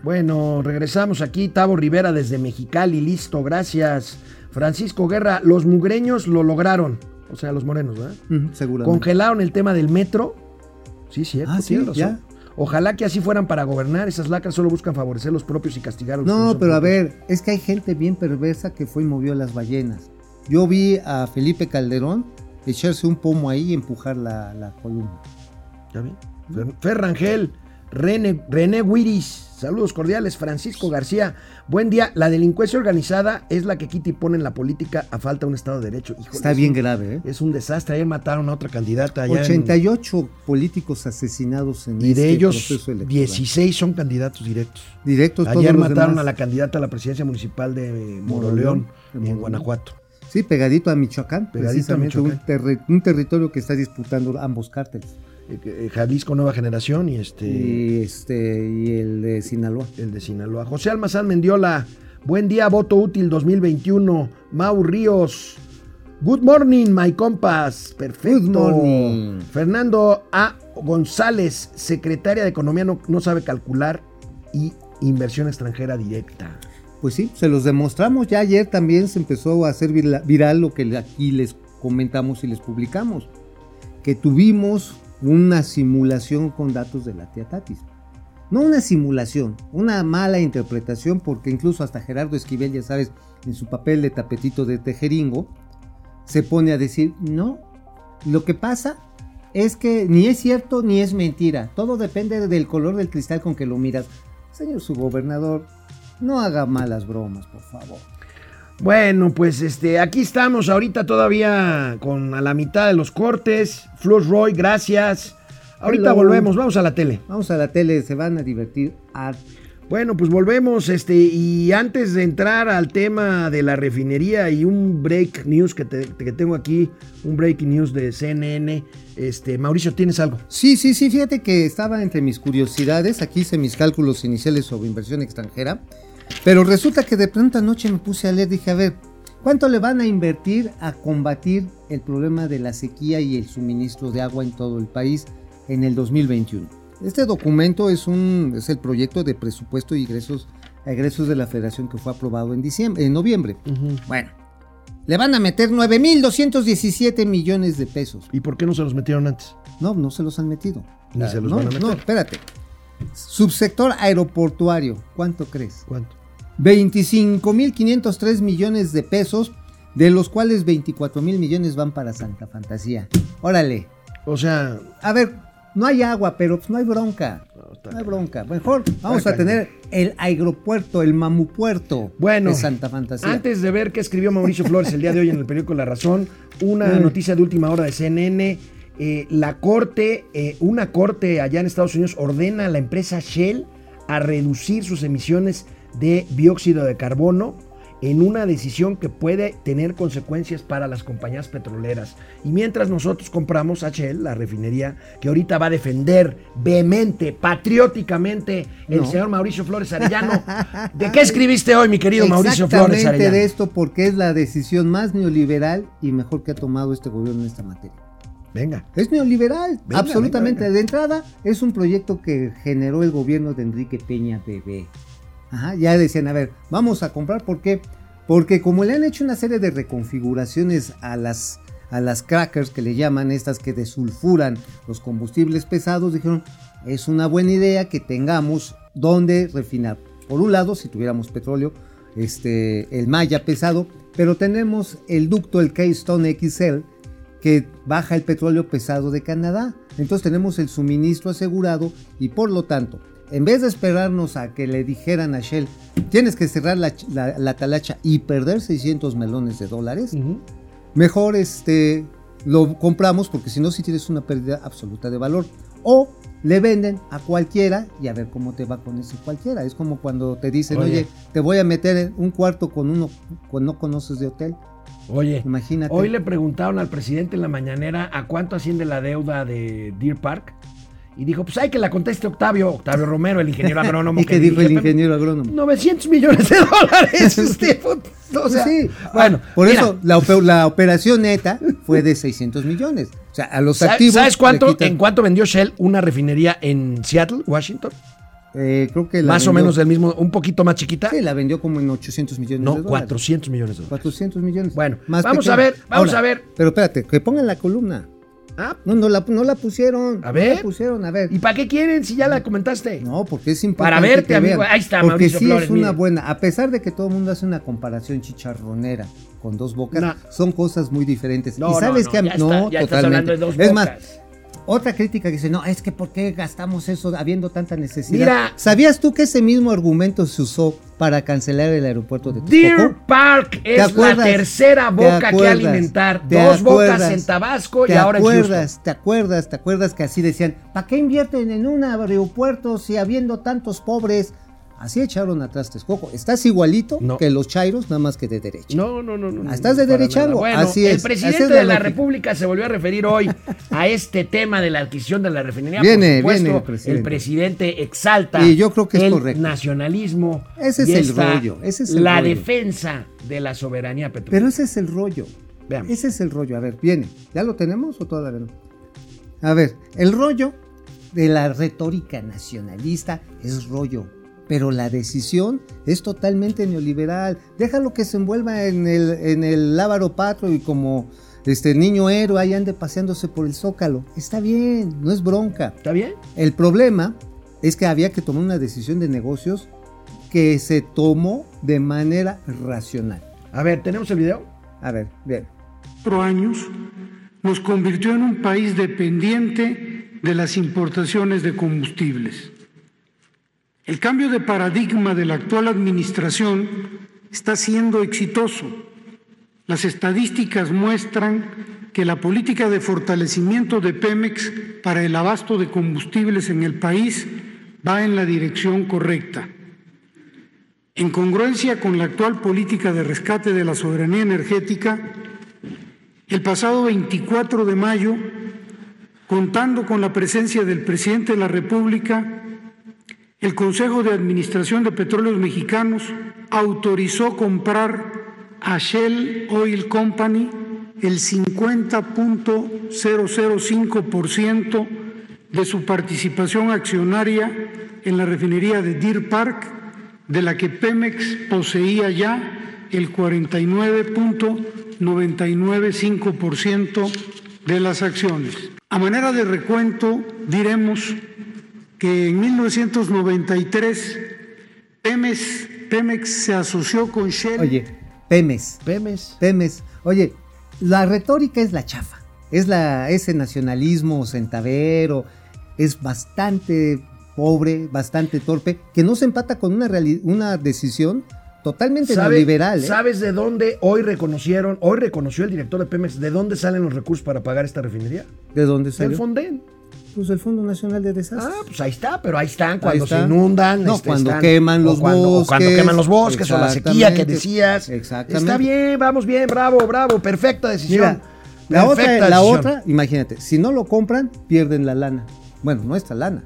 Speaker 1: Bueno, regresamos aquí. Tavo Rivera desde Mexicali, listo, gracias. Francisco Guerra, los mugreños lo lograron. O sea, los morenos, ¿verdad?
Speaker 2: Seguramente.
Speaker 1: Congelaron el tema del metro. Sí, cierto,
Speaker 2: Ah, sí, ya.
Speaker 1: Ojalá que así fueran para gobernar. Esas lacras solo buscan favorecer los propios y castigar a los
Speaker 2: No, pero a ver, es que hay gente bien perversa que fue y movió las ballenas. Yo vi a Felipe Calderón echarse un pomo ahí y empujar la, la columna.
Speaker 1: ¿Ya vi? Fer, Fer Rangel, René, René Wiris, saludos cordiales. Francisco García, buen día. La delincuencia organizada es la que quita y pone en la política a falta de un Estado de Derecho. Híjole,
Speaker 2: Está
Speaker 1: es
Speaker 2: bien
Speaker 1: un-
Speaker 2: grave, ¿eh?
Speaker 1: Es un desastre. Ayer mataron a otra candidata. allá en-
Speaker 2: 88 políticos asesinados en
Speaker 1: y de
Speaker 2: este
Speaker 1: ellos,
Speaker 2: proceso electoral.
Speaker 1: 16 son candidatos directos.
Speaker 2: Directos todos
Speaker 1: Ayer
Speaker 2: los
Speaker 1: mataron
Speaker 2: demás.
Speaker 1: a la candidata a la presidencia municipal de Moroleón, en. Guanajuato.
Speaker 2: Sí, pegadito a Michoacán,
Speaker 1: Pegadito a
Speaker 2: precisamente
Speaker 1: Michoacán.
Speaker 2: Un, terri- un territorio que está disputando ambos cárteles.
Speaker 1: Eh, eh, Jalisco Nueva Generación y este
Speaker 2: Y este y el de Sinaloa.
Speaker 1: el de Sinaloa. José Almazán Mendiola, buen día, voto útil 2021. Mau Ríos, good morning, my compas. Perfecto.
Speaker 2: Good morning.
Speaker 1: Fernando A. González, secretaria de Economía, no, no sabe calcular y inversión extranjera directa.
Speaker 2: Pues sí, se los demostramos. Ya ayer también se empezó a hacer viral lo que aquí les comentamos y les publicamos. Que tuvimos una simulación con datos de la tía Tatis. No una simulación, una mala interpretación, porque incluso hasta Gerardo Esquivel, ya sabes, en su papel de tapetito de tejeringo, se pone a decir, no, lo que pasa es que ni es cierto ni es mentira. Todo depende del color del cristal con que lo miras. Señor subgobernador, no haga malas bromas, por favor.
Speaker 1: Bueno, pues este, aquí estamos ahorita todavía con a la mitad de los cortes. Flor Roy, gracias. Ahorita
Speaker 2: Hello.
Speaker 1: volvemos, vamos a la tele.
Speaker 2: Vamos a la tele, se van a divertir. a-
Speaker 1: Bueno, pues volvemos, este, y antes de entrar al tema de la refinería y un break news que, te- que tengo aquí, un breaking news de CNN, este, Mauricio, ¿tienes algo?
Speaker 2: Sí, sí, sí, fíjate que estaba entre mis curiosidades, aquí hice mis cálculos iniciales sobre inversión extranjera, pero resulta que de pronto anoche me puse a leer, dije, a ver, ¿cuánto le van a invertir a combatir el problema de la sequía y el suministro de agua en todo el país en el 2021? Este documento es, un, es el proyecto de presupuesto y egresos, egresos de la federación que fue aprobado en, diciembre, en noviembre. Bueno, le van a meter 9.217 millones de pesos.
Speaker 1: ¿Y por qué no se los metieron antes?
Speaker 2: No, no se los han metido.
Speaker 1: Ni se los
Speaker 2: no,
Speaker 1: van a meter.
Speaker 2: No, espérate. Subsector aeroportuario, ¿cuánto crees?
Speaker 1: ¿Cuánto?
Speaker 2: 25.503 millones de pesos, de los cuales 24 mil millones van para Santa Fantasía. Órale.
Speaker 1: O sea,
Speaker 2: A ver, no hay agua, pero pues no hay bronca.
Speaker 1: No,
Speaker 2: hay bronca. Mejor vamos a tener el aeropuerto, el mamupuerto
Speaker 1: bueno,
Speaker 2: de Santa Fantasía.
Speaker 1: antes de ver qué escribió Mauricio Flores el día de hoy en el periódico La Razón, una
Speaker 2: Mm.
Speaker 1: noticia de última hora de CNN. eh, la corte, eh, una corte allá en Estados Unidos ordena a la empresa Shell a reducir sus emisiones de dióxido de carbono en una decisión que puede tener consecuencias para las compañías petroleras. Y mientras nosotros compramos a Shell, la refinería, que ahorita va a defender vehemente, patrióticamente, el
Speaker 2: No.
Speaker 1: señor Mauricio Flores Arellano. ¿De qué escribiste hoy, mi querido Mauricio Flores
Speaker 2: Exactamente
Speaker 1: Arellano?
Speaker 2: de esto porque es la decisión más neoliberal y mejor que ha tomado este gobierno en esta materia.
Speaker 1: Venga.
Speaker 2: Es neoliberal,
Speaker 1: Venga,
Speaker 2: absolutamente.
Speaker 1: venga, venga.
Speaker 2: De entrada, es un proyecto que generó el gobierno de Enrique Peña Bebé. Ajá, ya decían, a ver, vamos a comprar, ¿por qué? Porque como le han hecho una serie de reconfiguraciones a las, a las crackers que le llaman, estas que desulfuran los combustibles pesados, dijeron, es una buena idea que tengamos donde refinar. Por un lado, si tuviéramos petróleo, este, el Maya pesado, pero tenemos el ducto, el Keystone XL, que baja el petróleo pesado de Canadá. Entonces tenemos el suministro asegurado y por lo tanto, en vez de esperarnos a que le dijeran a Shell, tienes que cerrar la, la- la talacha y perder 600 melones de dólares, mejor este, lo compramos porque si no, si tienes una pérdida absoluta de valor. O le venden a cualquiera y a ver cómo te va con ese cualquiera. Es como cuando te dicen,
Speaker 1: Oye.
Speaker 2: oye, te voy a meter en un cuarto con uno que no conoces de hotel.
Speaker 1: Oye,
Speaker 2: Imagínate.
Speaker 1: hoy le preguntaron al presidente en la mañanera a cuánto asciende la deuda de Deer Park Y dijo, pues hay que la conteste Octavio, Octavio Romero, el ingeniero agrónomo.
Speaker 2: ¿Y qué dijo el ingeniero agrónomo?
Speaker 1: 900 millones de dólares. este, puto, o sea,
Speaker 2: sí,
Speaker 1: bueno,
Speaker 2: por
Speaker 1: mira,
Speaker 2: eso la, ope- la operación neta fue de 600 millones. O sea, a los
Speaker 1: ¿sabes-
Speaker 2: activos.
Speaker 1: ¿Sabes cuánto,
Speaker 2: quitan-
Speaker 1: en cuánto vendió Shell una refinería en Seattle, Washington?
Speaker 2: Eh, creo que la
Speaker 1: Más o menos del mismo, un poquito más chiquita.
Speaker 2: Sí, la vendió como en 800 millones de
Speaker 1: no,
Speaker 2: dólares.
Speaker 1: 400 millones de dólares.
Speaker 2: 400 millones.
Speaker 1: Bueno, vamos a ver, vamos a ver.
Speaker 2: Pero espérate, que pongan la columna.
Speaker 1: Ah,
Speaker 2: No, no la, no la pusieron.
Speaker 1: A
Speaker 2: no
Speaker 1: ver.
Speaker 2: la pusieron, a ver.
Speaker 1: ¿Y para qué quieren si ya la comentaste?
Speaker 2: No, porque es importante.
Speaker 1: Para verte, amigo.
Speaker 2: vean.
Speaker 1: Ahí está,
Speaker 2: Porque
Speaker 1: Mauricio
Speaker 2: sí
Speaker 1: Flores,
Speaker 2: es una
Speaker 1: mire.
Speaker 2: buena. A pesar de que todo el mundo hace una comparación chicharronera con dos bocas,
Speaker 1: No.
Speaker 2: son cosas muy diferentes.
Speaker 1: No,
Speaker 2: y
Speaker 1: no,
Speaker 2: sabes
Speaker 1: no,
Speaker 2: que a mí-
Speaker 1: ya
Speaker 2: no,
Speaker 1: está- ya estás
Speaker 2: totalmente.
Speaker 1: hablando de dos
Speaker 2: es
Speaker 1: bocas.
Speaker 2: más, otra crítica que dice, no, es que ¿por qué gastamos eso habiendo tanta necesidad?
Speaker 1: Mira.
Speaker 2: ¿Sabías tú que ese mismo argumento se usó para cancelar el aeropuerto de
Speaker 1: Deer
Speaker 2: Texcoco?
Speaker 1: Park
Speaker 2: ¿Te
Speaker 1: es la tercera
Speaker 2: ¿Te
Speaker 1: boca que alimentar.
Speaker 2: ¿Te
Speaker 1: Dos bocas en Tabasco y
Speaker 2: ¿Te
Speaker 1: ahora en Houston.
Speaker 2: acuerdas? ¿Te acuerdas? ¿Te acuerdas que así decían, ¿para qué invierten en un aeropuerto si habiendo tantos pobres? Así echaron atrás Texcoco. Estás igualito
Speaker 1: No.
Speaker 2: que los chairos, nada más que de derecha.
Speaker 1: No, no, no, no.
Speaker 2: estás de derechado.
Speaker 1: nada. Bueno,
Speaker 2: Así
Speaker 1: el
Speaker 2: es,
Speaker 1: presidente
Speaker 2: es la
Speaker 1: de la. República se volvió a referir hoy a este tema de la adquisición de la refinería.
Speaker 2: Viene,
Speaker 1: Por supuesto,
Speaker 2: viene el presidente.
Speaker 1: el presidente exalta
Speaker 2: Y yo creo que es
Speaker 1: el
Speaker 2: correcto.
Speaker 1: nacionalismo.
Speaker 2: Ese es el rollo, ese es el
Speaker 1: la
Speaker 2: rollo.
Speaker 1: defensa de la soberanía petrolera.
Speaker 2: Pero ese es el rollo.
Speaker 1: Veamos.
Speaker 2: Ese es el rollo. A ver, viene. ¿Ya lo tenemos o todavía no? A ver, el rollo de la retórica nacionalista es rollo. Pero la decisión es totalmente neoliberal. Déjalo que se envuelva en el, en el lábaro patrio y como este niño héroe ahí ande paseándose por el zócalo. Está bien, no es bronca.
Speaker 1: ¿Está bien?
Speaker 2: El problema es que había que tomar una decisión de negocios que se tomó de manera racional.
Speaker 1: A ver, ¿tenemos el video?
Speaker 2: A ver, bien.
Speaker 7: cuatro años nos convirtió en un país dependiente de las importaciones de combustibles. El cambio de paradigma de la actual administración está siendo exitoso. Las estadísticas muestran que la política de fortalecimiento de Pemex para el abasto de combustibles en el país va en la dirección correcta. En congruencia con la actual política de rescate de la soberanía energética, el pasado 24 de mayo, contando con la presencia del presidente de la República, el Consejo de Administración de Petróleos Mexicanos autorizó comprar a Shell Oil Company el 50.005% de su participación accionaria en la refinería de Deer Park, de la que Pemex poseía ya el 49.995% de las acciones. A manera de recuento, diremos que en 1993 Pemex, Pemex se asoció con Shell.
Speaker 2: Oye, Pemes,
Speaker 1: Pemes.
Speaker 2: Pemes. Oye, la retórica es la chafa. Es la, ese nacionalismo centavero. Es bastante pobre, bastante torpe, que no se empata con una, una decisión totalmente
Speaker 1: ¿Sabe-
Speaker 2: neoliberal. ¿eh?
Speaker 1: ¿Sabes de dónde hoy reconocieron, hoy reconoció el director de Pemex, de dónde salen los recursos para pagar esta refinería?
Speaker 2: ¿De dónde
Speaker 1: Del
Speaker 2: salió?
Speaker 1: Fonden.
Speaker 2: Pues el Fondo Nacional de Desastres.
Speaker 1: Ah, pues ahí está, pero ahí están cuando
Speaker 2: está.
Speaker 1: se inundan.
Speaker 2: No,
Speaker 1: este,
Speaker 2: cuando
Speaker 1: están-
Speaker 2: queman
Speaker 1: o
Speaker 2: los
Speaker 1: cuando, o cuando
Speaker 2: bosques.
Speaker 1: queman los bosques o la sequía que decías.
Speaker 2: Exactamente.
Speaker 1: Está bien, vamos bien, bravo, bravo, perfecta decisión.
Speaker 2: Mira, la otra, la otra, imagínate, si no lo compran, pierden la lana. Bueno, nuestra lana.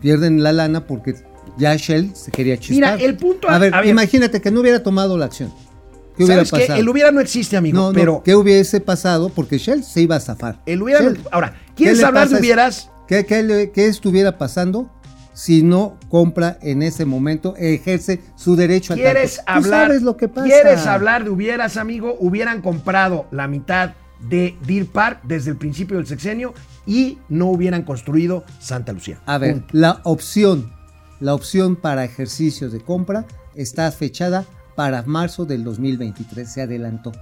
Speaker 2: Pierden la lana porque ya Shell se quería chispar.
Speaker 1: Mira, el punto-
Speaker 2: A ver,
Speaker 1: a ver.
Speaker 2: imagínate que no hubiera tomado la acción. ¿Qué hubiera
Speaker 1: ¿Sabes qué?
Speaker 2: pasado?
Speaker 1: El hubiera no existe, amigo,
Speaker 2: no, no,
Speaker 1: pero
Speaker 2: ¿qué hubiese pasado? Porque Shell se iba a zafar.
Speaker 1: el hubiera
Speaker 2: Shell,
Speaker 1: Ahora,
Speaker 2: ¿qué
Speaker 1: ¿quieres hablar de hubieras?
Speaker 2: ¿Qué, qué le- qué estuviera pasando si no compra en ese momento, ejerce su derecho al
Speaker 1: ¿Quieres
Speaker 2: tanto? Tú
Speaker 1: hablar?
Speaker 2: sabes lo que pasa.
Speaker 1: ¿Quieres hablar de hubieras, amigo? Hubieran comprado la mitad de Deer Park desde el principio del sexenio y no hubieran construido Santa Lucía.
Speaker 2: A ver,
Speaker 1: Punto.
Speaker 2: la opción, la opción para ejercicios de compra está fechada para marzo del 2023. Se adelantó.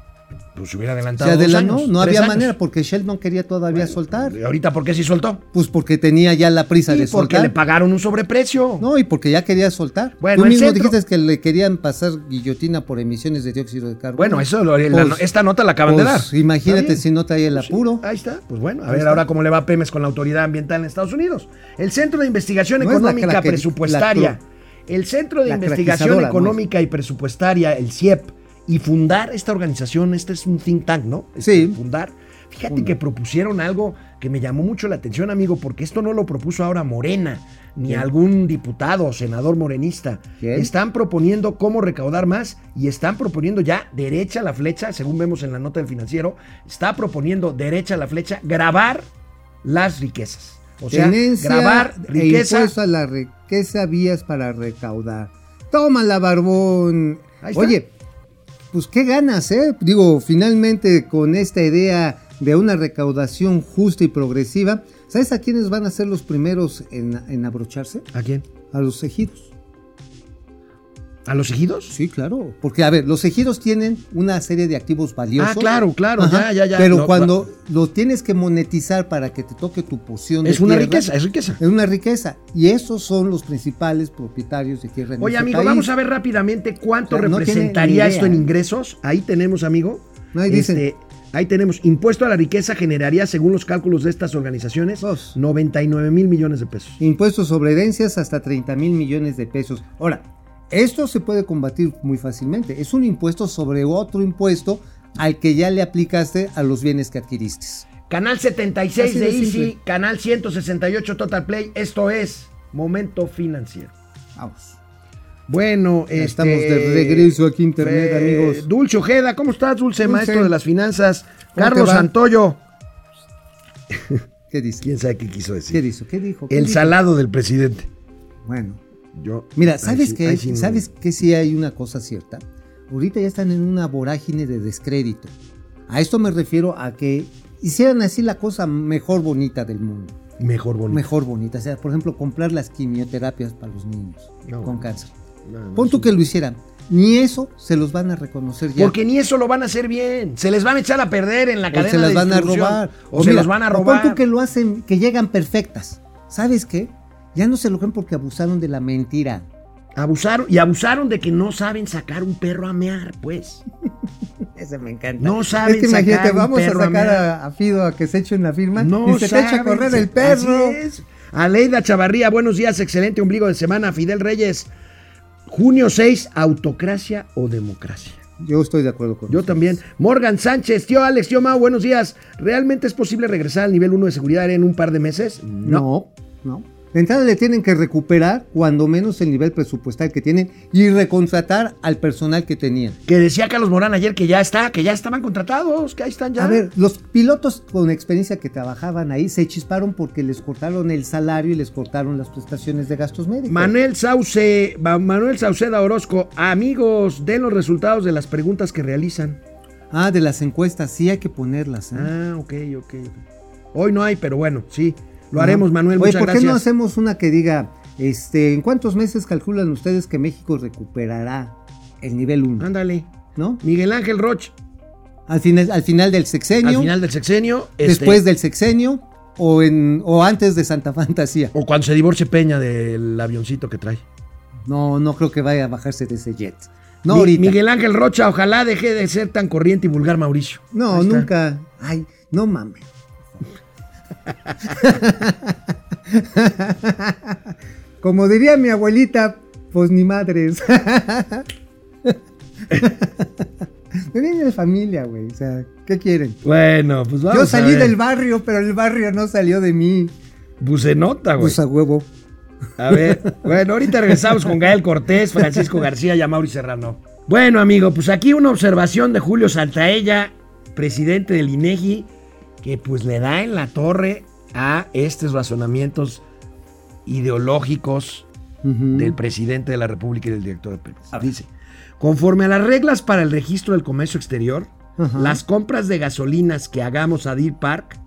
Speaker 1: Pues se hubiera
Speaker 2: Se
Speaker 1: adelantado. dos
Speaker 2: adelantó,
Speaker 1: años,
Speaker 2: no había
Speaker 1: años.
Speaker 2: manera porque Shell no quería todavía soltar.
Speaker 1: ¿Y ahorita por qué sí soltó?
Speaker 2: Pues porque tenía ya la prisa de
Speaker 1: porque
Speaker 2: soltar.
Speaker 1: le pagaron un sobreprecio.
Speaker 2: No, y porque ya quería soltar.
Speaker 1: Bueno,
Speaker 2: Tú mismo
Speaker 1: centro-
Speaker 2: dijiste que le querían pasar guillotina por emisiones de dióxido de carbono.
Speaker 1: Bueno, eso lo- la-
Speaker 2: Pues-
Speaker 1: esta nota la acaban de dar.
Speaker 2: pues Imagínate
Speaker 1: Está bien.
Speaker 2: si no traía el
Speaker 1: Pues sí,
Speaker 2: apuro.
Speaker 1: ahí está. Pues bueno, a
Speaker 2: Ahí
Speaker 1: ver
Speaker 2: está.
Speaker 1: ahora cómo le va a Pemex con la Autoridad Ambiental en Estados Unidos. El Centro de Investigación
Speaker 2: No es la
Speaker 1: Económica Presupuestaria.
Speaker 2: la
Speaker 1: el Centro de
Speaker 2: la
Speaker 1: Investigación Económica y Presupuestaria, el CIEP, y fundar esta organización, este es un think tank, ¿no? Este,
Speaker 2: Sí.
Speaker 1: Fundar. Fíjate que propusieron algo que me llamó mucho la atención, amigo, porque esto no lo propuso ahora Morena, ni
Speaker 2: ¿Quién?
Speaker 1: algún diputado o senador morenista.
Speaker 2: ¿Quién?
Speaker 1: Están proponiendo cómo recaudar más y están proponiendo ya derecha la flecha, según vemos en la nota del financiero, está proponiendo derecha la flecha, grabar las riquezas. O sea,
Speaker 2: Tenencia
Speaker 1: grabar
Speaker 2: e
Speaker 1: riqueza.
Speaker 2: impuesto a la riqueza vías para recaudar. Tómala, barbón.
Speaker 1: Ahí está.
Speaker 2: Oye, pues qué ganas, ¿eh? Digo, finalmente con esta idea de una recaudación justa y progresiva, ¿sabes a quiénes van a ser los primeros en, en abrocharse?
Speaker 1: ¿A quién?
Speaker 2: A los ejidos.
Speaker 1: ¿A los ejidos?
Speaker 2: Sí, claro. Porque, a ver, los ejidos tienen una serie de activos valiosos.
Speaker 1: Ah, claro, claro, ya, ya, ya.
Speaker 2: Pero
Speaker 1: No,
Speaker 2: cuando lo tienes que monetizar para que te toque tu porción de
Speaker 1: Es una
Speaker 2: tierra,
Speaker 1: riqueza, es riqueza.
Speaker 2: Es una riqueza. Y esos son los principales propietarios de tierra en
Speaker 1: Oye,
Speaker 2: este
Speaker 1: amigo,
Speaker 2: país.
Speaker 1: vamos a ver rápidamente cuánto
Speaker 2: O sea, no tiene
Speaker 1: representaría esto en ingresos. Ahí tenemos, amigo.
Speaker 2: No, ahí dicen-
Speaker 1: Este, ahí tenemos. Impuesto a la riqueza generaría, según los cálculos de estas organizaciones,
Speaker 2: Dos.
Speaker 1: 99 mil millones de pesos.
Speaker 2: Impuestos sobre herencias hasta 30 mil millones de pesos. Ahora, esto se puede combatir muy fácilmente. Es un impuesto sobre otro impuesto al que ya le aplicaste a los bienes que adquiriste.
Speaker 1: Canal 76
Speaker 2: Así
Speaker 1: de,
Speaker 2: de
Speaker 1: Easy, canal 168 Total Play. Esto es Momento Financiero.
Speaker 2: Vamos.
Speaker 1: Bueno, este,
Speaker 2: estamos de regreso aquí internet,
Speaker 1: eh,
Speaker 2: amigos.
Speaker 1: Dulce Ojeda, ¿cómo estás, Dulce,
Speaker 2: Dulce.
Speaker 1: maestro de las finanzas?
Speaker 2: ¿Cómo
Speaker 1: Carlos? Santoyo.
Speaker 2: ¿Qué dice?
Speaker 1: ¿Quién sabe qué quiso decir?
Speaker 2: ¿Qué dijo? ¿Qué dijo? ¿Qué
Speaker 1: El
Speaker 2: dijo?
Speaker 1: salado del presidente.
Speaker 2: Bueno,
Speaker 1: Yo.
Speaker 2: Mira, ¿sabes
Speaker 1: sí-
Speaker 2: qué?
Speaker 1: sí no-
Speaker 2: ¿Sabes que sí hay una cosa cierta? Ahorita ya están en una vorágine de descrédito. A esto me refiero a que hicieran así la cosa mejor bonita del mundo.
Speaker 1: Mejor bonito.
Speaker 2: Mejor bonita. O sea, por ejemplo, comprar las quimioterapias para los niños
Speaker 1: No.
Speaker 2: con cáncer.
Speaker 1: No,
Speaker 2: Pon tú que lo hicieran. Ni eso se los van a reconocer ya.
Speaker 1: Porque ni eso lo van a hacer bien. Se les van a echar a perder en la
Speaker 2: o
Speaker 1: cadena
Speaker 2: se las
Speaker 1: de
Speaker 2: van a robar.
Speaker 1: O, se
Speaker 2: mira,
Speaker 1: los van a
Speaker 2: o pon
Speaker 1: robar.
Speaker 2: tú que lo hacen, que llegan perfectas. ¿Sabes qué? Ya no se lo creen porque abusaron de la mentira.
Speaker 1: Abusaron y abusaron de que no saben sacar un perro a mear, pues.
Speaker 2: Ese me encanta.
Speaker 1: No saben
Speaker 2: Es que imagínate,
Speaker 1: sacar un
Speaker 2: vamos a
Speaker 1: perro a
Speaker 2: sacar a, a Fido a que se eche una firma
Speaker 1: No
Speaker 2: y se te echa a correr
Speaker 1: se-
Speaker 2: el perro.
Speaker 1: Así es. Aleida Chavarría, buenos días, excelente ombligo de semana. Fidel Reyes, junio 6, autocracia o democracia.
Speaker 2: Yo estoy de acuerdo con
Speaker 1: Yo
Speaker 2: ustedes.
Speaker 1: también. Morgan Sánchez, tío Alex, tío Mau, buenos días. ¿Realmente es posible regresar al nivel 1 de seguridad en un par de meses?
Speaker 2: No, no. De entrada le tienen que recuperar cuando menos el nivel presupuestal que tienen y recontratar al personal que tenían.
Speaker 1: Que decía Carlos Morán ayer que ya está, que ya estaban contratados, que ahí están ya.
Speaker 2: A ver, los pilotos con experiencia que trabajaban ahí se chisparon porque les cortaron el salario y les cortaron las prestaciones de gastos médicos.
Speaker 1: Manuel Sauce, Ma- Manuel Sauceda Orozco, amigos, den los resultados de las preguntas que realizan.
Speaker 2: Ah, de las encuestas, sí hay que ponerlas. ¿eh?
Speaker 1: Ah, ok, ok. Hoy no hay, pero bueno, sí. Lo haremos, Manuel.
Speaker 2: Oye,
Speaker 1: muchas
Speaker 2: ¿por qué
Speaker 1: gracias.
Speaker 2: no hacemos una que diga, este, ¿en cuántos meses calculan ustedes que México recuperará el nivel 1?
Speaker 1: Ándale.
Speaker 2: ¿No?
Speaker 1: Miguel Ángel Roch,
Speaker 2: Al final, al final del sexenio,
Speaker 1: al final del sexenio. este,
Speaker 2: después del sexenio o, en, o antes de Santa Fantasía.
Speaker 1: O cuando se divorcie Peña del avioncito que trae.
Speaker 2: No, no creo que vaya a bajarse de ese jet. No,
Speaker 1: Mi-
Speaker 2: ahorita.
Speaker 1: Miguel Ángel Rocha, ojalá deje de ser tan corriente y vulgar Mauricio.
Speaker 2: no, nunca. Ay, no mames. Como diría mi abuelita, pues ni madres. Me viene de familia, güey. O sea, ¿qué quieren?
Speaker 1: Bueno, pues vamos
Speaker 2: Yo
Speaker 1: a
Speaker 2: salí
Speaker 1: ver.
Speaker 2: del barrio, pero el barrio no salió de mí.
Speaker 1: Pues se nota, güey.
Speaker 2: Pues a huevo.
Speaker 1: A ver, bueno, ahorita regresamos con Gael Cortés, Francisco García y Mauri Serrano. Bueno, amigo, pues aquí una observación de Julio Santaella, presidente del INEGI, que pues le da en la torre a estos razonamientos ideológicos del presidente de la República y del director de Pemex. Dice, conforme a las reglas para el registro del comercio exterior, las compras de gasolinas que hagamos a Deer Park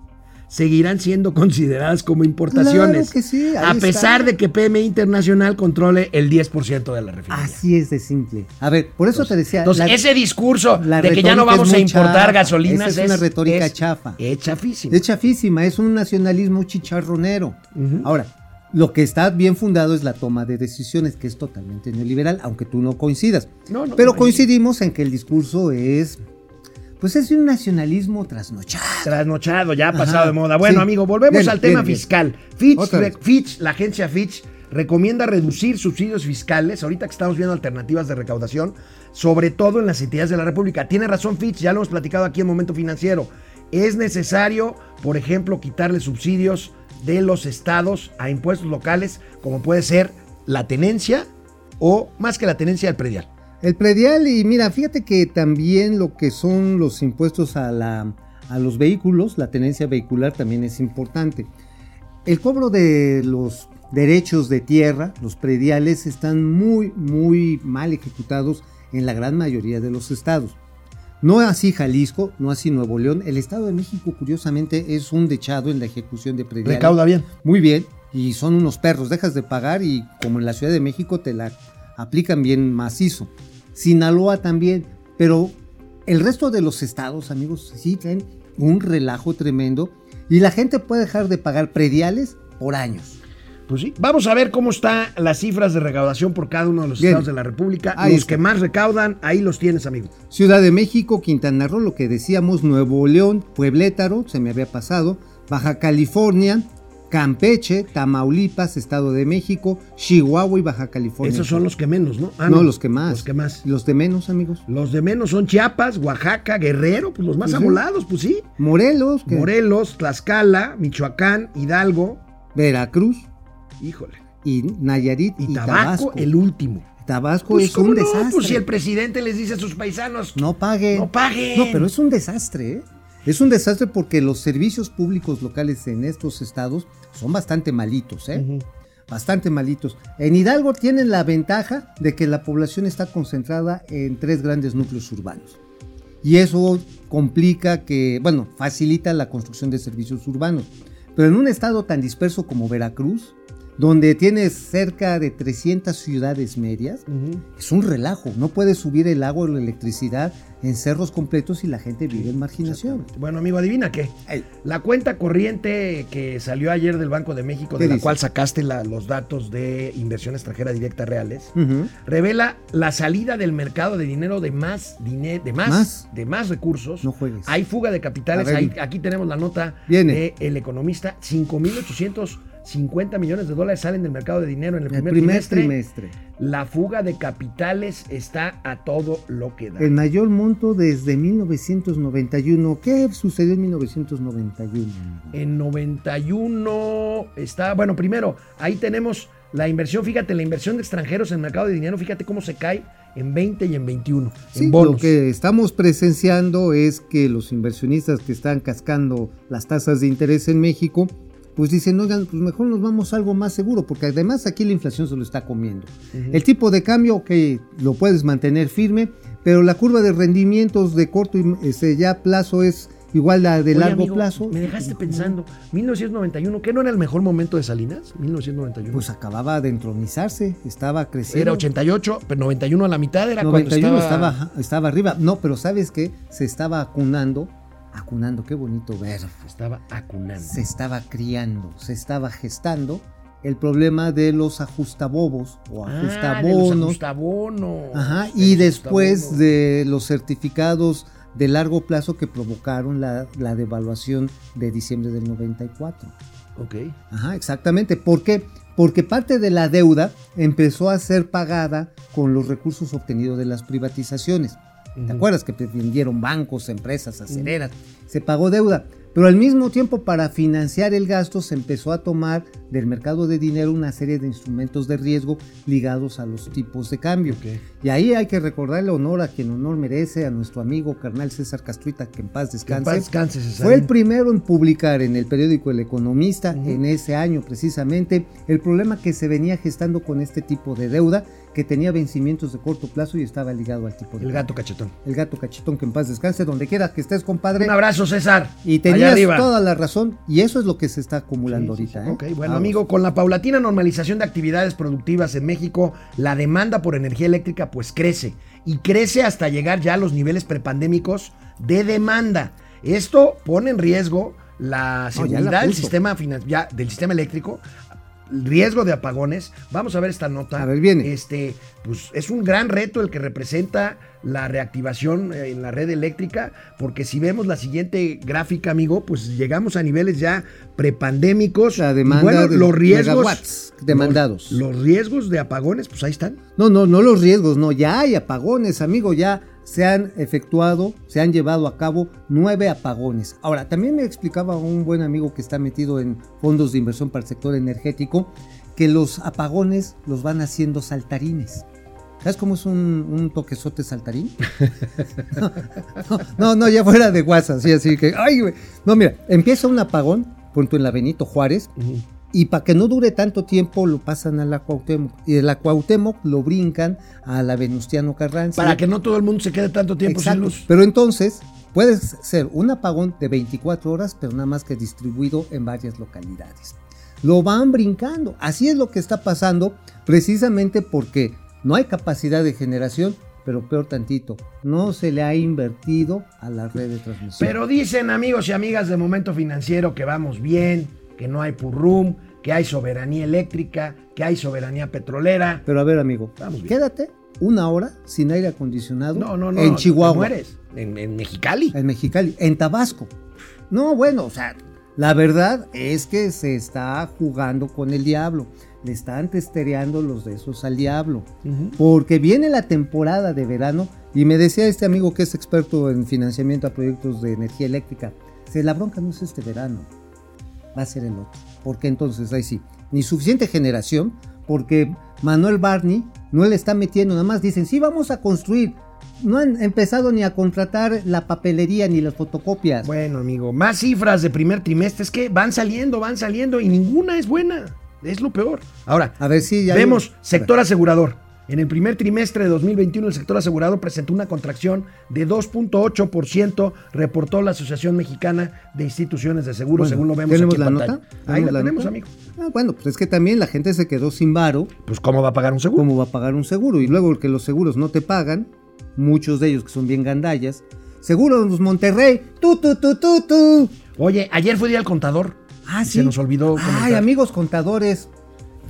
Speaker 1: seguirán siendo consideradas como importaciones.
Speaker 2: Claro que sí,
Speaker 1: a pesar
Speaker 2: está.
Speaker 1: de que PM Internacional controle el 10% de la refinería.
Speaker 2: Así es de simple. A ver, por eso te decía.
Speaker 1: Entonces,
Speaker 2: la-
Speaker 1: ese discurso
Speaker 2: la
Speaker 1: de que ya no vamos a importar
Speaker 2: chafa.
Speaker 1: gasolinas
Speaker 2: Esa es una retórica chafa.
Speaker 1: Es chafísima.
Speaker 2: Es chafísima, es un nacionalismo chicharronero. Ahora, lo que está bien fundado es la toma de decisiones, que es totalmente neoliberal, aunque tú no coincidas.
Speaker 1: No, no,
Speaker 2: Pero
Speaker 1: no,
Speaker 2: coincidimos en que el discurso es, pues es un nacionalismo trasnochado.
Speaker 1: Trasnochado, ya ha
Speaker 2: Ajá,
Speaker 1: pasado de moda. Bueno,
Speaker 2: sí.
Speaker 1: amigo, volvemos
Speaker 2: Bien,
Speaker 1: al tema
Speaker 2: bien, bien.
Speaker 1: fiscal. Fitch, re-. Fitch, la agencia Fitch, recomienda reducir subsidios fiscales, ahorita que estamos viendo alternativas de recaudación, sobre todo en las entidades de la República. Tiene razón Fitch, ya lo hemos platicado aquí en Momento Financiero. es necesario, por ejemplo, quitarle subsidios de los estados a impuestos locales, como puede ser la tenencia o más que la tenencia del predial.
Speaker 2: El predial, y mira, fíjate que también lo que son los impuestos a, la, a los vehículos, la tenencia vehicular también es importante. El cobro de los derechos de tierra, los prediales, están muy, muy mal ejecutados en la gran mayoría de los estados. No así Jalisco, no así Nuevo León. El Estado de México, curiosamente, es un dechado en la ejecución de prediales.
Speaker 1: Recauda bien.
Speaker 2: Muy bien, y son unos perros. Dejas de pagar y como en la Ciudad de México te la aplican bien macizo. Sinaloa también, pero el resto de los estados, amigos, sí traen un relajo tremendo y la gente puede dejar de pagar prediales por años.
Speaker 1: Pues sí. Vamos a ver cómo están las cifras de recaudación por cada uno de los
Speaker 2: Bien.
Speaker 1: estados de la República.
Speaker 2: Ahí
Speaker 1: los
Speaker 2: está.
Speaker 1: que más recaudan, ahí los tienes, amigo.
Speaker 2: Ciudad de México, Quintana Roo, lo que decíamos, Nuevo León, Pueblétaro, se me había pasado, Baja California, Campeche, Tamaulipas, Estado de México, Chihuahua y Baja California.
Speaker 1: Esos son los que menos, ¿no? Ah,
Speaker 2: no, los que más.
Speaker 1: Los que más.
Speaker 2: Los de menos, amigos.
Speaker 1: Los de menos son Chiapas, Oaxaca, Guerrero, pues los más
Speaker 2: Pues sí.
Speaker 1: amolados, pues sí.
Speaker 2: Morelos,
Speaker 1: Morelos, Tlaxcala, Michoacán, Hidalgo,
Speaker 2: Veracruz
Speaker 1: híjole.
Speaker 2: y Nayarit
Speaker 1: Y,
Speaker 2: y,
Speaker 1: Tabasco,
Speaker 2: Tabasco.
Speaker 1: el último.
Speaker 2: Tabasco
Speaker 1: Pues,
Speaker 2: es
Speaker 1: ¿cómo
Speaker 2: un
Speaker 1: no?
Speaker 2: desastre.
Speaker 1: Pues si el presidente les dice a sus paisanos,
Speaker 2: No paguen.
Speaker 1: No paguen.
Speaker 2: No, pero es un desastre, ¿eh? Es un desastre porque los servicios públicos locales en estos estados son bastante malitos, ¿eh? Bastante malitos. En Hidalgo tienen la ventaja de que la población está concentrada en tres grandes núcleos urbanos. Y eso complica que, bueno, facilita la construcción de servicios urbanos. Pero en un estado tan disperso como Veracruz, donde tienes cerca de 300 ciudades medias, es un relajo. No puedes subir el agua o la electricidad en cerros completos y la gente vive en marginación.
Speaker 1: bueno amigo, adivina qué. La cuenta corriente que salió ayer del Banco de México,
Speaker 2: ¿Qué
Speaker 1: de la
Speaker 2: dice?
Speaker 1: cual sacaste la- los datos de inversión extranjera directa reales, revela la salida del mercado de dinero de más dinero, de más,
Speaker 2: Más.
Speaker 1: de más recursos.
Speaker 2: No juegues.
Speaker 1: Hay fuga de capitales. Aquí tenemos la nota
Speaker 2: Viene.
Speaker 1: de el economista. 5.850 millones de dólares salen del mercado de dinero en el
Speaker 2: El
Speaker 1: primer,
Speaker 2: primer
Speaker 1: trimestre.
Speaker 2: trimestre.
Speaker 1: La fuga de capitales está a todo lo que da.
Speaker 2: El mayor monto desde 1991. ¿Qué sucedió en 1991?
Speaker 1: En 91 está, bueno, primero, ahí tenemos la inversión, fíjate, la inversión de extranjeros en el mercado de dinero, fíjate cómo se cae en 20 y en 21,
Speaker 2: Sí,
Speaker 1: en
Speaker 2: lo que estamos presenciando es que los inversionistas que están cascando las tasas de interés en México, pues dicen, oigan, pues mejor nos vamos a algo más seguro, porque además aquí la inflación se lo está comiendo. El tipo de cambio, que lo puedes mantener firme, pero la curva de rendimientos de corto y este, ya plazo es igual a de
Speaker 1: Oye,
Speaker 2: largo
Speaker 1: amigo,
Speaker 2: plazo.
Speaker 1: Me dejaste pensando, 1991, ¿qué no era el mejor momento de Salinas? 1991.
Speaker 2: Pues acababa de entronizarse, estaba creciendo.
Speaker 1: era 88, pero 91 a la mitad era
Speaker 2: 91
Speaker 1: cuando
Speaker 2: estaba...
Speaker 1: estaba,
Speaker 2: Estaba, arriba. No, pero ¿sabes qué? Se estaba acunando. Acunando, qué bonito verbo.
Speaker 1: estaba acunando.
Speaker 2: Se estaba criando, se estaba gestando el problema de los ajustabobos o
Speaker 1: Ah, de los
Speaker 2: ajustabonos.
Speaker 1: ajustabonos.
Speaker 2: Ajá,
Speaker 1: de
Speaker 2: y
Speaker 1: los
Speaker 2: después
Speaker 1: ajustabonos.
Speaker 2: de los certificados de largo plazo que provocaron la, la devaluación de diciembre del 94.
Speaker 1: Ok.
Speaker 2: Ajá, exactamente. ¿Por qué? Porque parte de la deuda empezó a ser pagada con los recursos obtenidos de las privatizaciones. ¿Te acuerdas que vendieron bancos, empresas, acereras? Se pagó deuda. Pero al mismo tiempo, para financiar el gasto, se empezó a tomar del mercado de dinero una serie de instrumentos de riesgo ligados a los tipos de cambio. Y ahí hay que recordarle honor a quien honor merece, a nuestro amigo carnal César Castruita, que en paz
Speaker 1: Que en
Speaker 2: descanse.
Speaker 1: paz descanse, Cesarín.
Speaker 2: Fue el primero en publicar en el periódico El Economista en ese año precisamente el problema que se venía gestando con este tipo de deuda que tenía vencimientos de corto plazo y estaba ligado al tipo de
Speaker 1: El gato cachetón.
Speaker 2: El gato cachetón que en paz descanse, donde quiera que estés, compadre.
Speaker 1: Un abrazo, César.
Speaker 2: Y tenías toda la razón y eso es lo que se está acumulando
Speaker 1: Sí,
Speaker 2: ahorita.
Speaker 1: sí.
Speaker 2: ¿eh?
Speaker 1: Ok, bueno,
Speaker 2: Vamos.
Speaker 1: amigo, con la paulatina normalización de actividades productivas en México, la demanda por energía eléctrica pues crece y crece hasta llegar ya a los niveles prepandémicos de demanda. Esto pone en riesgo la
Speaker 2: No, ya la
Speaker 1: seguridad del
Speaker 2: puso.
Speaker 1: sistema, finan- ya, del sistema eléctrico, riesgo de apagones. Vamos a ver esta nota.
Speaker 2: A ver, viene.
Speaker 1: Este, pues es un gran reto el que representa la reactivación eh, en la red eléctrica, porque si vemos la siguiente gráfica, amigo, pues llegamos a niveles ya prepandémicos.
Speaker 2: La demanda
Speaker 1: bueno,
Speaker 2: de
Speaker 1: los riesgos
Speaker 2: demandados.
Speaker 1: Los, los riesgos de apagones, pues ahí están.
Speaker 2: No, no, no los riesgos, no, ya hay apagones, amigo, ya se han efectuado, se han llevado a cabo nueve apagones. Ahora, también me explicaba un buen amigo que está metido en fondos de inversión para el sector energético que los apagones los van haciendo saltarines. ¿Sabes cómo es un, un toquesote saltarín? no, no, ya fuera de WhatsApp, sí, así que, ay. No, mira, empieza un apagón, punto en la Benito Juárez, y para que no dure tanto tiempo lo pasan a la Cuauhtémoc, y de la Cuauhtémoc lo brincan a la Venustiano Carranza.
Speaker 1: Para que no todo el mundo se quede tanto tiempo sin luz.
Speaker 2: Pero entonces puede ser un apagón de 24 horas, pero nada más que distribuido en varias localidades. Lo van brincando. Así es lo que está pasando precisamente porque no hay capacidad de generación, pero peor tantito, no se le ha invertido a la red de transmisión.
Speaker 1: Pero dicen amigos y amigas de Momento Financiero que vamos bien, que no hay purrum, que hay soberanía eléctrica, que hay soberanía petrolera.
Speaker 2: Pero a ver, amigo,
Speaker 1: Vamos
Speaker 2: quédate una hora sin aire acondicionado
Speaker 1: No, no, no.
Speaker 2: en Chihuahua.
Speaker 1: En, en Mexicali.
Speaker 2: en Mexicali, en Tabasco. No, bueno, o sea, la verdad es que se está jugando con el diablo. Le están testereando los de esos al diablo. Porque viene la temporada de verano y me decía este amigo que es experto en financiamiento a proyectos de energía eléctrica, se la bronca no es este verano, va a ser el otro. Porque entonces ahí sí, ni suficiente generación, porque Manuel Barney no le está metiendo, nada más dicen, sí, vamos a construir. No han empezado ni a contratar la papelería ni las fotocopias.
Speaker 1: Bueno, amigo, más cifras de primer trimestre. Es que van saliendo, van saliendo y ninguna es buena. Es lo peor. Ahora,
Speaker 2: A ver si ya
Speaker 1: vemos sector asegurador. En el primer trimestre de 2021, el sector asegurador presentó una contracción de 2.8%, reportó la Asociación Mexicana de Instituciones de Seguros,
Speaker 2: Bueno,
Speaker 1: según lo vemos
Speaker 2: ¿tenemos
Speaker 1: aquí en
Speaker 2: la
Speaker 1: pantalla.
Speaker 2: nota?
Speaker 1: Ahí la,
Speaker 2: la
Speaker 1: tenemos,
Speaker 2: nota?
Speaker 1: amigo.
Speaker 2: Ah, bueno, pues es que también la gente se quedó sin varo.
Speaker 1: Pues, ¿cómo va a pagar un seguro?
Speaker 2: ¿Cómo va a pagar un seguro? Y luego que los seguros no te pagan, muchos de ellos que son bien gandallas. Seguros Monterrey, tú, tú, tú, tú, tú.
Speaker 1: Oye, ayer fue día del contador.
Speaker 2: Ah, sí.
Speaker 1: Se nos olvidó
Speaker 2: Ay, amigos contadores.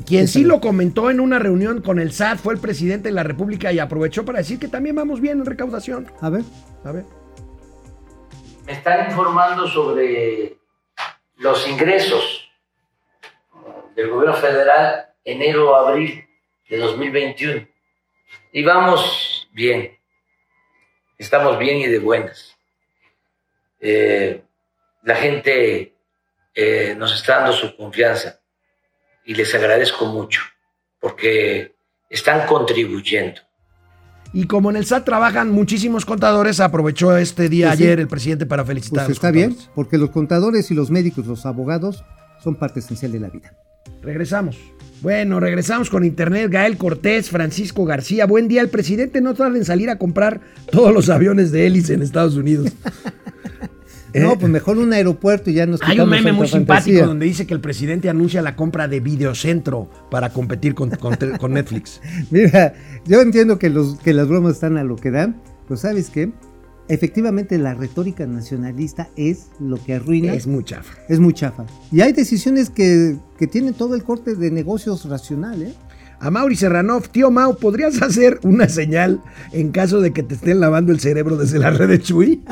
Speaker 1: Quien sí lo comentó en una reunión con el SAT fue el presidente de la República y aprovechó para decir que también vamos bien en recaudación.
Speaker 2: A ver.
Speaker 1: A ver.
Speaker 5: Me están informando sobre los ingresos del gobierno federal enero-abril de 2021. Y vamos bien. Estamos bien y de buenas. Eh, la gente eh, nos está dando su confianza y les agradezco mucho porque están contribuyendo.
Speaker 1: Y como en el SAT trabajan muchísimos contadores, aprovechó este día
Speaker 2: Pues sí.
Speaker 1: ayer el presidente para felicitar
Speaker 2: Pues
Speaker 1: a los
Speaker 2: está bien, porque los contadores y los médicos, los abogados, son parte esencial de la vida.
Speaker 1: Regresamos. Bueno, regresamos con internet. Gael Cortés, Francisco García. Buen día. El presidente no tarda en salir a comprar todos los aviones de hélice en Estados Unidos.
Speaker 2: No, pues mejor un aeropuerto y ya nos
Speaker 1: Hay un meme muy simpático donde dice que el presidente anuncia la compra de Videocentro para competir con, con- con Netflix.
Speaker 2: Mira, yo entiendo que, los, que las bromas están a lo que dan, pero ¿sabes qué? Efectivamente, la retórica nacionalista es lo que arruina.
Speaker 1: Es muy chafa.
Speaker 2: es muy chafa. Y hay decisiones que, que tienen todo el corte de negocios racional, ¿eh?
Speaker 1: A Mauri Serranov, tío Mau, ¿podrías hacer una señal en caso de que te estén lavando el cerebro desde la red de Chuy?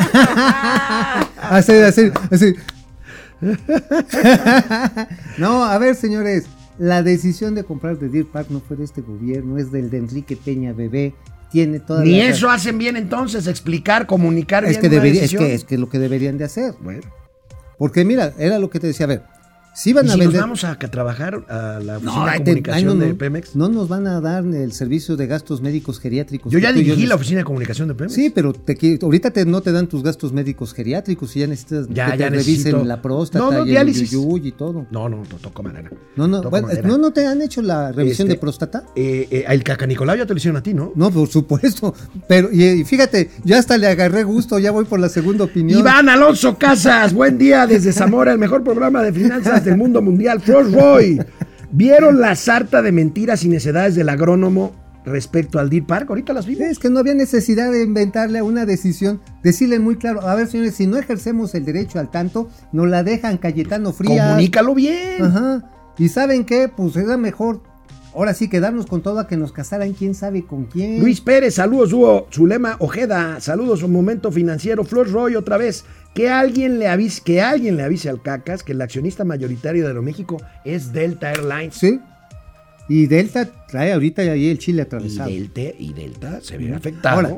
Speaker 2: Hacer, hacer, hacer. no, a ver, señores, la decisión de comprar de Deer Park no fue de este gobierno, es del de Enrique Peña Bebé. Tiene toda
Speaker 1: Ni
Speaker 2: la-
Speaker 1: eso hacen bien entonces, explicar, comunicar
Speaker 2: es
Speaker 1: bien
Speaker 2: que,
Speaker 1: una
Speaker 2: debería, es
Speaker 1: decisión.
Speaker 2: que es que es lo que deberían de hacer.
Speaker 1: Bueno,
Speaker 2: Porque mira, era lo que te decía, a ver, si
Speaker 1: ¿y
Speaker 2: van a
Speaker 1: si nos vamos a, trabajar a la oficina
Speaker 2: No,
Speaker 1: de
Speaker 2: te-
Speaker 1: comunicación
Speaker 2: no,
Speaker 1: de
Speaker 2: no.
Speaker 1: Pemex?
Speaker 2: No nos van a dar el servicio de gastos médicos geriátricos.
Speaker 1: Yo ya dirigí la oficina de comunicación de Pemex.
Speaker 2: Sí, pero te, ahorita te- no te dan tus gastos médicos geriátricos y ya necesitas
Speaker 1: Ya,
Speaker 2: que
Speaker 1: ya
Speaker 2: te
Speaker 1: necesito.
Speaker 2: revisen la próstata
Speaker 1: No, no,
Speaker 2: y el yuyuy y todo.
Speaker 1: No, no, to- toco madera.
Speaker 2: No, no, bueno, no, no te han hecho la revisión
Speaker 1: Este,
Speaker 2: de próstata.
Speaker 1: Eh, eh, el cacanicolao ya te lo hicieron a ti, ¿no?
Speaker 2: No, por supuesto. Pero, y, y fíjate, ya hasta le agarré gusto, ya voy por la segunda opinión.
Speaker 1: Iván Alonso Casas, buen día desde Zamora, el mejor programa de finanzas del mundo mundial, Frost Roy. ¿Vieron la sarta de mentiras y necedades del agrónomo respecto al Deer Park? Ahorita las vimos.
Speaker 2: Es que no había necesidad de inventarle una decisión, decirle muy claro, a ver señores, si no ejercemos el derecho al tanto, nos la dejan Cayetano Frías.
Speaker 1: Comunícalo bien.
Speaker 2: Ajá. Y saben qué, pues era mejor, ahora sí quedarnos con todo a que nos casaran quién sabe con quién.
Speaker 1: Luis Pérez, saludos, Hugo. Zulema Ojeda, saludos, un momento financiero. Flor Roy, otra vez. Que alguien, le avise, que alguien le avise al Cacas que el accionista mayoritario de Aeroméxico es Delta Airlines.
Speaker 2: Sí. Y Delta trae ahorita ahí el chile
Speaker 1: Y
Speaker 2: atravesado.
Speaker 1: Delta, y Delta se ve afectado.
Speaker 2: Ahora,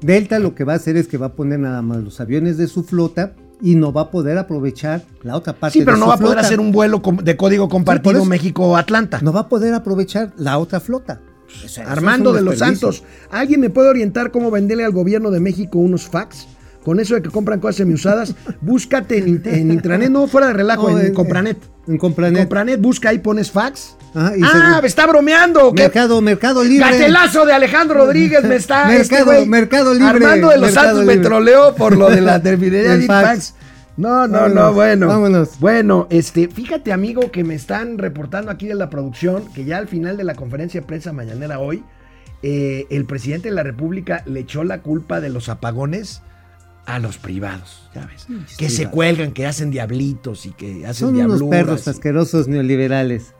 Speaker 2: Delta lo que va a hacer es que va a poner nada más los aviones de su flota y no va a poder aprovechar la otra parte
Speaker 1: Sí, pero
Speaker 2: de
Speaker 1: no
Speaker 2: su
Speaker 1: va a poder hacer un vuelo de código compartido
Speaker 2: eso.
Speaker 1: México-Atlanta.
Speaker 2: No va a poder aprovechar la otra flota. O sea, eso es
Speaker 1: Armando de los. Santos, ¿alguien me puede orientar cómo venderle al gobierno de México unos fax? Con eso de que compran cosas semiusadas, búscate en, en intranet, no fuera de relajo,
Speaker 2: No,
Speaker 1: en,
Speaker 2: en-
Speaker 1: Compranet.
Speaker 2: En Compranet.
Speaker 1: Compranet, busca ahí, pones fax.
Speaker 2: Y
Speaker 1: ah, me está bromeando. ¿qué?
Speaker 2: Mercado, Mercado Libre.
Speaker 1: Gatelazo de Alejandro Rodríguez me está.
Speaker 2: Mercado-
Speaker 1: güey,
Speaker 2: Mercado Libre,
Speaker 1: Armando de los
Speaker 2: Mercado
Speaker 1: Santos troleó por lo de la terminería de
Speaker 2: fax.
Speaker 1: fax. No, no,
Speaker 2: Vámonos,
Speaker 1: no, bueno.
Speaker 2: vámonos.
Speaker 1: Bueno, este, fíjate, amigo, que me están reportando aquí de la producción que ya al final de la conferencia de prensa mañanera hoy, eh, el presidente de la República le echó la culpa de los apagones a los privados, ya ves. que se cuelgan, que hacen diablitos y que hacen
Speaker 2: Son unos
Speaker 1: diabluras.
Speaker 2: perros
Speaker 1: y-
Speaker 2: asquerosos neoliberales.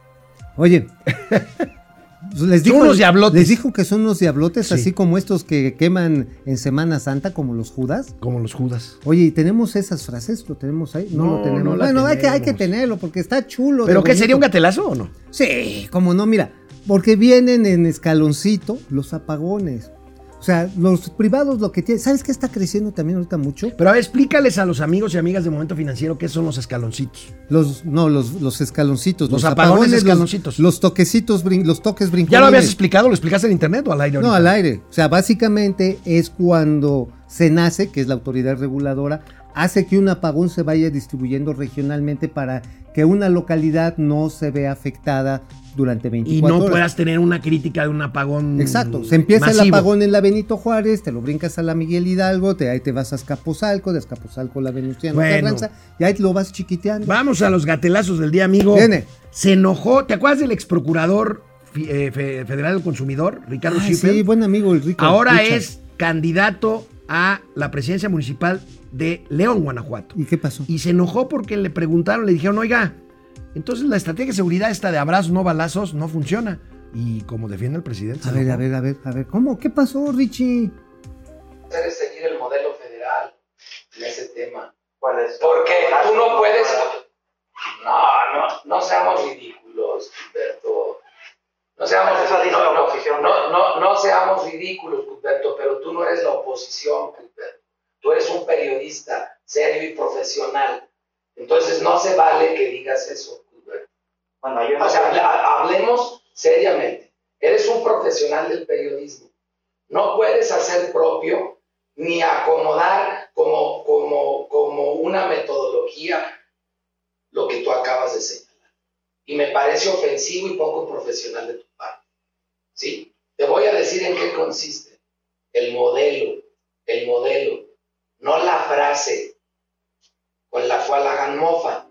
Speaker 2: Oye, les dijo,
Speaker 1: unos diablotes.
Speaker 2: les dijo que son unos diablotes,
Speaker 1: Sí.
Speaker 2: así como estos que queman en Semana Santa, como los Judas.
Speaker 1: Como los Judas.
Speaker 2: Oye, ¿y tenemos esas frases? ¿Lo tenemos ahí? No,
Speaker 1: No,
Speaker 2: lo tenemos.
Speaker 1: no
Speaker 2: bueno, hay que, hay que tenerlo porque está chulo.
Speaker 1: ¿Pero qué sería un gatelazo o no?
Speaker 2: Sí, como no, mira, porque vienen en escaloncito los apagones. O sea, los privados lo que tienen. ¿Sabes qué está creciendo también ahorita mucho?
Speaker 1: Pero a ver, explícales a los amigos y amigas de Momento Financiero qué son los escaloncitos.
Speaker 2: Los, no, los, los escaloncitos.
Speaker 1: Los apagones escaloncitos.
Speaker 2: Los, los toquecitos, brin- los toques brincones.
Speaker 1: ¿Ya lo habías explicado? ¿Lo explicaste en internet o al aire?
Speaker 2: No,
Speaker 1: ahorita?
Speaker 2: al aire. O sea, básicamente es cuando se nace, que es la autoridad reguladora, hace que un apagón se vaya distribuyendo regionalmente para que una localidad no se vea afectada durante
Speaker 1: Y
Speaker 2: 24
Speaker 1: no
Speaker 2: horas.
Speaker 1: puedas tener una crítica de un apagón.
Speaker 2: Exacto, se empieza el apagón en la Benito Juárez, te lo brincas a la Miguel Hidalgo, te, ahí te vas a Escaposalco, de Escaposalco a la Venustiano
Speaker 1: Bueno.
Speaker 2: Carranza, y ahí lo vas chiquiteando.
Speaker 1: Vamos a los gatelazos del día, amigo.
Speaker 2: Viene.
Speaker 1: Se enojó. ¿Te acuerdas del ex procurador federal del consumidor, Ricardo Schiffer?
Speaker 2: sí, buen amigo el rico.
Speaker 1: Ahora
Speaker 2: Richard.
Speaker 1: es candidato a la presidencia municipal de León, Guanajuato.
Speaker 2: ¿Y qué pasó?
Speaker 1: Y se enojó porque le preguntaron, le dijeron, oiga, entonces la estrategia de seguridad esta de abrazos, no balazos, no funciona. Y como defiende el presidente.
Speaker 2: A ver, a ver, a ver, a ver, ¿cómo? ¿Qué pasó, Richie?
Speaker 5: hacer es seguir el modelo federal en ese tema.
Speaker 4: ¿Cuál es?
Speaker 5: Porque tú no puedes. No, no, no seamos ridículos, Humberto. No seamos
Speaker 4: Eso dice
Speaker 5: no,
Speaker 4: la
Speaker 5: no. No, no, no seamos ridículos, Humberto, pero tú no eres la oposición, Humberto. Tú eres un periodista serio y profesional. Entonces no se vale que digas eso, O sea, hablemos seriamente. Eres un profesional del periodismo. No puedes hacer propio ni acomodar como, como, como una metodología lo que tú acabas de señalar. Y me parece ofensivo y poco profesional de tu parte. ¿Sí? Te voy a decir en qué consiste. El modelo, el modelo, no la frase con la cual hagan mofa.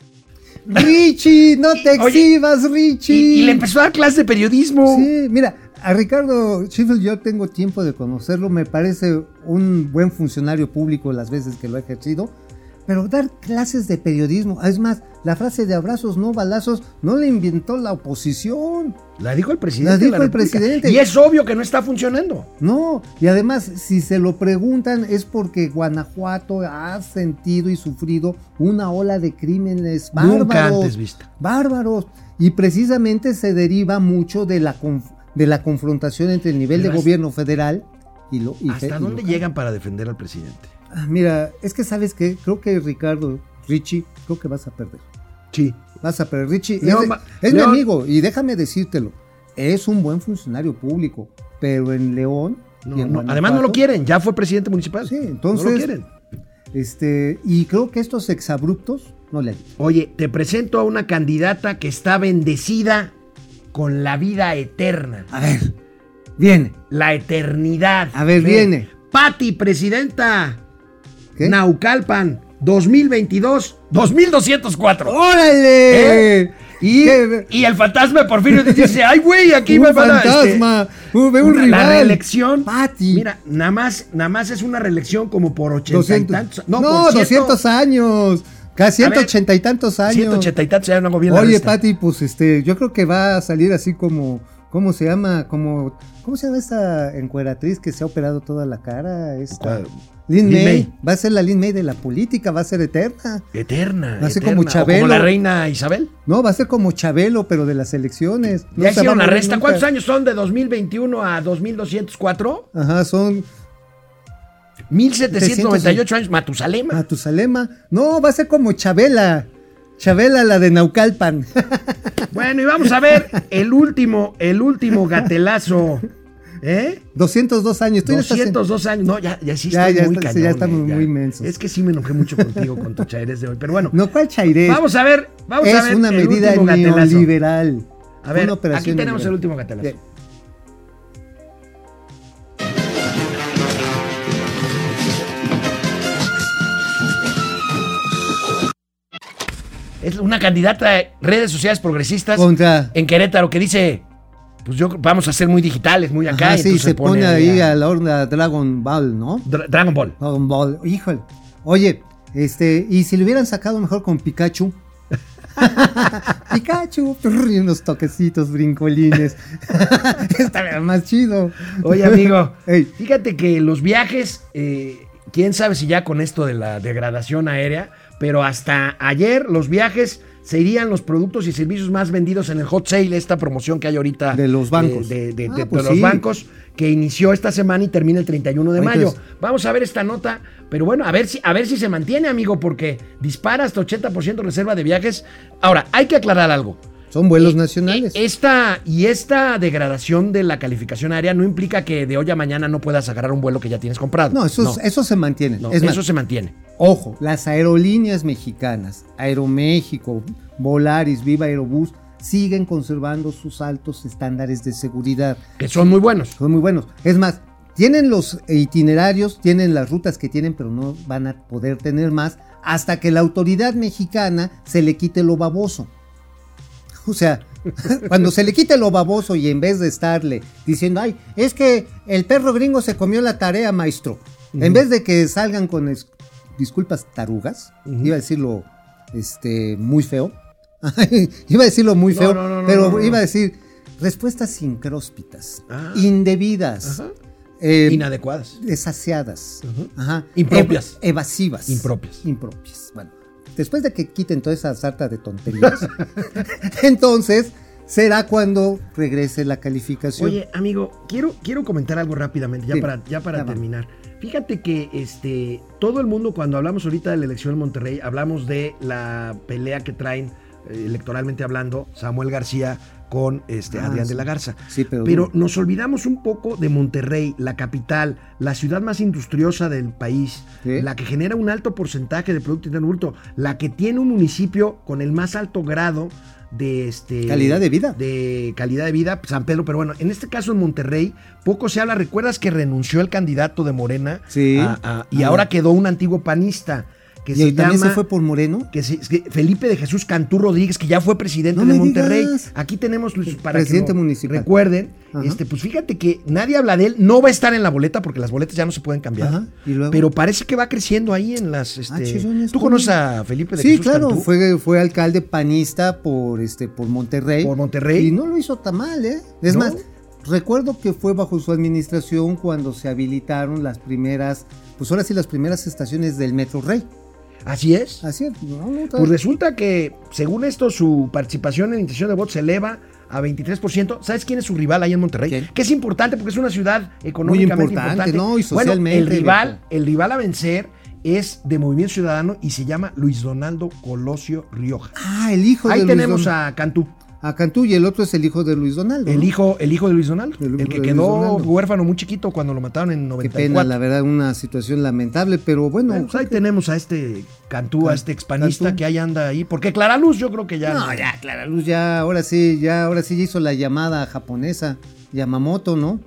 Speaker 2: Richie, no te
Speaker 1: Oye,
Speaker 2: exhibas, Richie.
Speaker 1: Y, y le empezó a dar clases de periodismo.
Speaker 2: Sí, mira, a Ricardo Sheffield yo tengo tiempo de conocerlo, me parece un buen funcionario público las veces que lo ha ejercido, pero dar clases de periodismo, es más, la frase de abrazos no balazos no la inventó la oposición,
Speaker 1: La dijo el presidente.
Speaker 2: La dijo el presidente.
Speaker 1: Y es obvio que no está funcionando.
Speaker 2: no, y además si se lo preguntan es porque Guanajuato ha sentido y sufrido una ola de crímenes bárbaros.
Speaker 1: Nunca antes vista.
Speaker 2: bárbaros. Y precisamente se deriva mucho de la, conf- de la confrontación entre el nivel de gobierno federal y lo y
Speaker 1: ¿Hasta dónde
Speaker 2: local.
Speaker 1: llegan para defender al presidente?
Speaker 2: Ah, Mira, es que sabes que creo que Ricardo, Richie, creo que vas a perder.
Speaker 1: Sí.
Speaker 2: Vas a perder. Richie
Speaker 1: León
Speaker 2: es, mi amigo y déjame decírtelo. Es un buen funcionario público, pero en León.
Speaker 1: No,
Speaker 2: y en
Speaker 1: no, además no lo quieren, ya fue presidente municipal.
Speaker 2: Sí,
Speaker 1: No lo
Speaker 2: entonces-
Speaker 1: quieren.
Speaker 2: Este, y creo que estos exabruptos no le ayudan.
Speaker 1: Oye, te presento a una candidata que está bendecida con la vida eterna.
Speaker 2: A ver, viene.
Speaker 1: La eternidad.
Speaker 2: A ver,
Speaker 1: Ve.
Speaker 2: viene.
Speaker 1: Pati, presidenta.
Speaker 2: ¿Qué?
Speaker 1: Naucalpan, 2022, 2204.
Speaker 2: ¡Órale!
Speaker 1: ¿Eh? Y, y el fantasma de Porfirio dice, ay, güey, aquí
Speaker 2: un
Speaker 1: me van a... este,
Speaker 2: fantasma, un, ve un
Speaker 1: una-
Speaker 2: rival.
Speaker 1: La reelección.
Speaker 2: Pati.
Speaker 1: Mira, nada más, nada más es una reelección como por 80 y
Speaker 2: 200,
Speaker 1: tantos.
Speaker 2: no,
Speaker 1: por cierto,
Speaker 2: 200 años. Casi
Speaker 1: A ver,
Speaker 2: 180 y tantos años.
Speaker 1: 180 y tantos, ya no hago bien
Speaker 2: Oye. Pati, pues este, yo creo que va a salir así como, ¿cómo se llama? Como, ¿cómo se llama esta encueratriz que se ha operado toda la cara? Esta.
Speaker 1: ¿Cuál?
Speaker 2: Lin
Speaker 1: Lin
Speaker 2: May.
Speaker 1: May.
Speaker 2: Va a ser la Lin May de la política, va a ser eterna.
Speaker 1: Eterna.
Speaker 2: Va a ser
Speaker 1: eterna.
Speaker 2: como
Speaker 1: O
Speaker 2: Chabelo.
Speaker 1: Como la reina Isabel.
Speaker 2: No, va a ser como Chabelo, pero de las elecciones. No
Speaker 1: Ya hicieron la resta.
Speaker 2: nunca.
Speaker 1: ¿Cuántos años son de 2021 a 2204?
Speaker 2: Ajá, son
Speaker 1: 1798 años, Matusalema.
Speaker 2: Matusalema. No, va a ser como Chabela. Chabela, la de Naucalpan.
Speaker 1: Bueno, y vamos a ver el último, el último gatelazo. ¿Eh?
Speaker 2: 202 años. Tú ya estás en-
Speaker 1: 202 años. No, ya, ya sí
Speaker 2: Ya,
Speaker 1: estoy
Speaker 2: ya
Speaker 1: muy
Speaker 2: está-
Speaker 1: cañón.
Speaker 2: ya estamos
Speaker 1: eh,
Speaker 2: muy mensos.
Speaker 1: Es que sí me enojé mucho contigo con tu chaires de hoy. Pero bueno,
Speaker 2: No, ¿cuál chairés?
Speaker 1: vamos a ver. Vamos
Speaker 2: es
Speaker 1: a ver
Speaker 2: una
Speaker 1: el
Speaker 2: medida neoliberal.
Speaker 1: A ver,
Speaker 2: Una
Speaker 1: aquí tenemos el último gatelazo. Es una candidata de redes sociales progresistas
Speaker 2: Contra.
Speaker 1: en Querétaro que dice, pues yo vamos a ser muy digitales, muy acá. Y
Speaker 2: sí, se pone
Speaker 1: ahí a-
Speaker 2: la onda Dragon Ball, ¿no?
Speaker 1: Dra- Dragon Ball.
Speaker 2: Dragon Ball. Híjole. Oye, este, y si lo hubieran sacado mejor con Pikachu. Pikachu, y unos toquecitos brincolines. Estaría más chido.
Speaker 1: Oye, amigo, fíjate que los viajes, eh, quién sabe si ya con esto de la degradación aérea, pero hasta ayer los viajes serían los productos y servicios más vendidos en el hot sale, esta promoción que hay ahorita.
Speaker 2: De los bancos.
Speaker 1: De, de-
Speaker 2: Ah,
Speaker 1: de- de
Speaker 2: pues
Speaker 1: los
Speaker 2: sí.
Speaker 1: bancos, que inició esta semana y termina el 31 de
Speaker 2: Ay,
Speaker 1: mayo. Vamos a ver esta nota, pero bueno, a ver si, a ver si se mantiene, amigo, porque dispara hasta 80% reserva de viajes. Ahora, hay que aclarar algo.
Speaker 2: Son vuelos
Speaker 1: Eh,
Speaker 2: nacionales.
Speaker 1: eh, Esta y esta degradación de la calificación aérea no implica que de hoy a mañana no puedas agarrar un vuelo que ya tienes comprado.
Speaker 2: no, eso, es- eso se mantiene.
Speaker 1: no,
Speaker 2: es más,
Speaker 1: eso se mantiene.
Speaker 2: Ojo, las aerolíneas mexicanas, Aeroméxico, Volaris, Viva Aerobús, siguen conservando sus altos estándares de seguridad.
Speaker 1: Que son muy buenos.
Speaker 2: Son muy buenos. Es más, tienen los itinerarios, tienen las rutas que tienen, pero no van a poder tener más hasta que la autoridad mexicana se le quite lo baboso. O sea, cuando se le quite lo baboso y en vez de estarle diciendo, ay, es que el perro gringo se comió la tarea, maestro. En vez de que salgan con es- disculpas tarugas, iba a decirlo este, muy feo. iba a decirlo muy feo,
Speaker 1: no, no, no,
Speaker 2: pero iba a decir respuestas incróspitas,
Speaker 1: Ah.
Speaker 2: indebidas,
Speaker 1: Ajá.
Speaker 2: eh,
Speaker 1: Inadecuadas.
Speaker 2: desasiadas, ajá,
Speaker 1: Impropias.
Speaker 2: ev- evasivas.
Speaker 1: Impropias.
Speaker 2: Impropias. Bueno, después de que quiten toda esa sarta de tonterías, entonces será cuando regrese la calificación.
Speaker 1: Oye, amigo, quiero, quiero comentar algo rápidamente, ya
Speaker 2: Sí,
Speaker 1: para, ya para
Speaker 2: ya
Speaker 1: terminar. Fíjate que este, todo el mundo, cuando hablamos ahorita de la elección en Monterrey, hablamos de la pelea que traen, eh, electoralmente hablando, Samuel García con este,
Speaker 2: Ah,
Speaker 1: Adrián
Speaker 2: sí.
Speaker 1: de la Garza.
Speaker 2: Sí, pero
Speaker 1: nos olvidamos un poco de Monterrey, la capital, la ciudad más industriosa del país,
Speaker 2: Sí.
Speaker 1: la que genera un alto porcentaje de Producto Interno Bruto, la que tiene un municipio con el más alto grado de este
Speaker 2: Calidad de vida.
Speaker 1: de calidad de vida San Pedro pero bueno en este caso en Monterrey poco se habla recuerdas que renunció el candidato de Morena
Speaker 2: Sí.
Speaker 1: A- a- y
Speaker 2: Ah.
Speaker 1: ahora quedó un antiguo panista que
Speaker 2: y
Speaker 1: se
Speaker 2: también
Speaker 1: llama
Speaker 2: se fue por Moreno.
Speaker 1: que se- que Felipe de Jesús Cantú Rodríguez, que ya fue presidente
Speaker 2: No
Speaker 1: de Monterrey.
Speaker 2: digas.
Speaker 1: Aquí tenemos Luis, para
Speaker 2: Presidente
Speaker 1: que lo
Speaker 2: municipal.
Speaker 1: recuerden.
Speaker 2: Ajá.
Speaker 1: Este, pues fíjate que nadie habla de él, no va a estar en la boleta porque las boletas ya no se pueden cambiar.
Speaker 2: Ajá, ¿y luego?
Speaker 1: Pero parece que va creciendo ahí en las. Este,
Speaker 2: Ah, chillones,
Speaker 1: ¿Tú conoces a Felipe de
Speaker 2: Sí,
Speaker 1: Jesús
Speaker 2: claro,
Speaker 1: Cantú?
Speaker 2: fue, fue alcalde panista por este por Monterrey.
Speaker 1: Por Monterrey.
Speaker 2: Y no lo hizo tan mal, ¿eh? Es
Speaker 1: ¿No?
Speaker 2: más, recuerdo que fue bajo su administración cuando se habilitaron las primeras, pues ahora sí las primeras estaciones del Metro Rey.
Speaker 1: Así es.
Speaker 2: Así es, no, no,
Speaker 1: Pues resulta que, según esto, su participación en la intención de voto se eleva a 23%. ¿Sabes quién es su rival ahí en Monterrey?
Speaker 2: ¿Quién?
Speaker 1: Que es importante porque es una ciudad económicamente
Speaker 2: importante,
Speaker 1: importante.
Speaker 2: ¿no? Y
Speaker 1: Bueno,
Speaker 2: socialmente,
Speaker 1: el rival, el rival a vencer es de Movimiento Ciudadano y se llama Luis Donaldo Colosio Rioja.
Speaker 2: Ah, el hijo
Speaker 1: Ahí
Speaker 2: de
Speaker 1: tenemos
Speaker 2: Luis Don-
Speaker 1: a Cantú,
Speaker 2: a Cantú y el otro es el hijo de Luis Donaldo.
Speaker 1: el hijo, el hijo de Luis Donaldo,
Speaker 2: El
Speaker 1: que quedó huérfano muy chiquito cuando lo mataron en
Speaker 2: Qué
Speaker 1: 94.
Speaker 2: pena, la verdad, una situación lamentable, pero bueno.
Speaker 1: Bueno, pues ahí tenemos a este Cantú, a este expanista
Speaker 2: Cantú.
Speaker 1: que ahí anda ahí, porque Clara Luz yo creo que ya
Speaker 2: No, ya, Clara Luz, ya, ahora sí, ya, ahora sí hizo la llamada japonesa, Yamamoto, ¿no?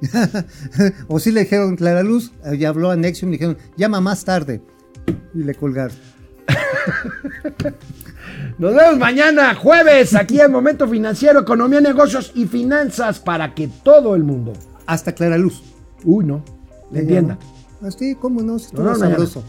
Speaker 2: o sí le dijeron Clara Luz, ya habló a Nexium, le dijeron, llama más tarde. Y le colgaron.
Speaker 1: Nos vemos mañana, jueves, aquí en Momento Financiero, Economía, Negocios y Finanzas para que todo el mundo,
Speaker 2: Hasta Clara Luz.
Speaker 1: uy, no, le entienda.
Speaker 2: Así, cómo no, si
Speaker 1: No, no,
Speaker 2: sabroso.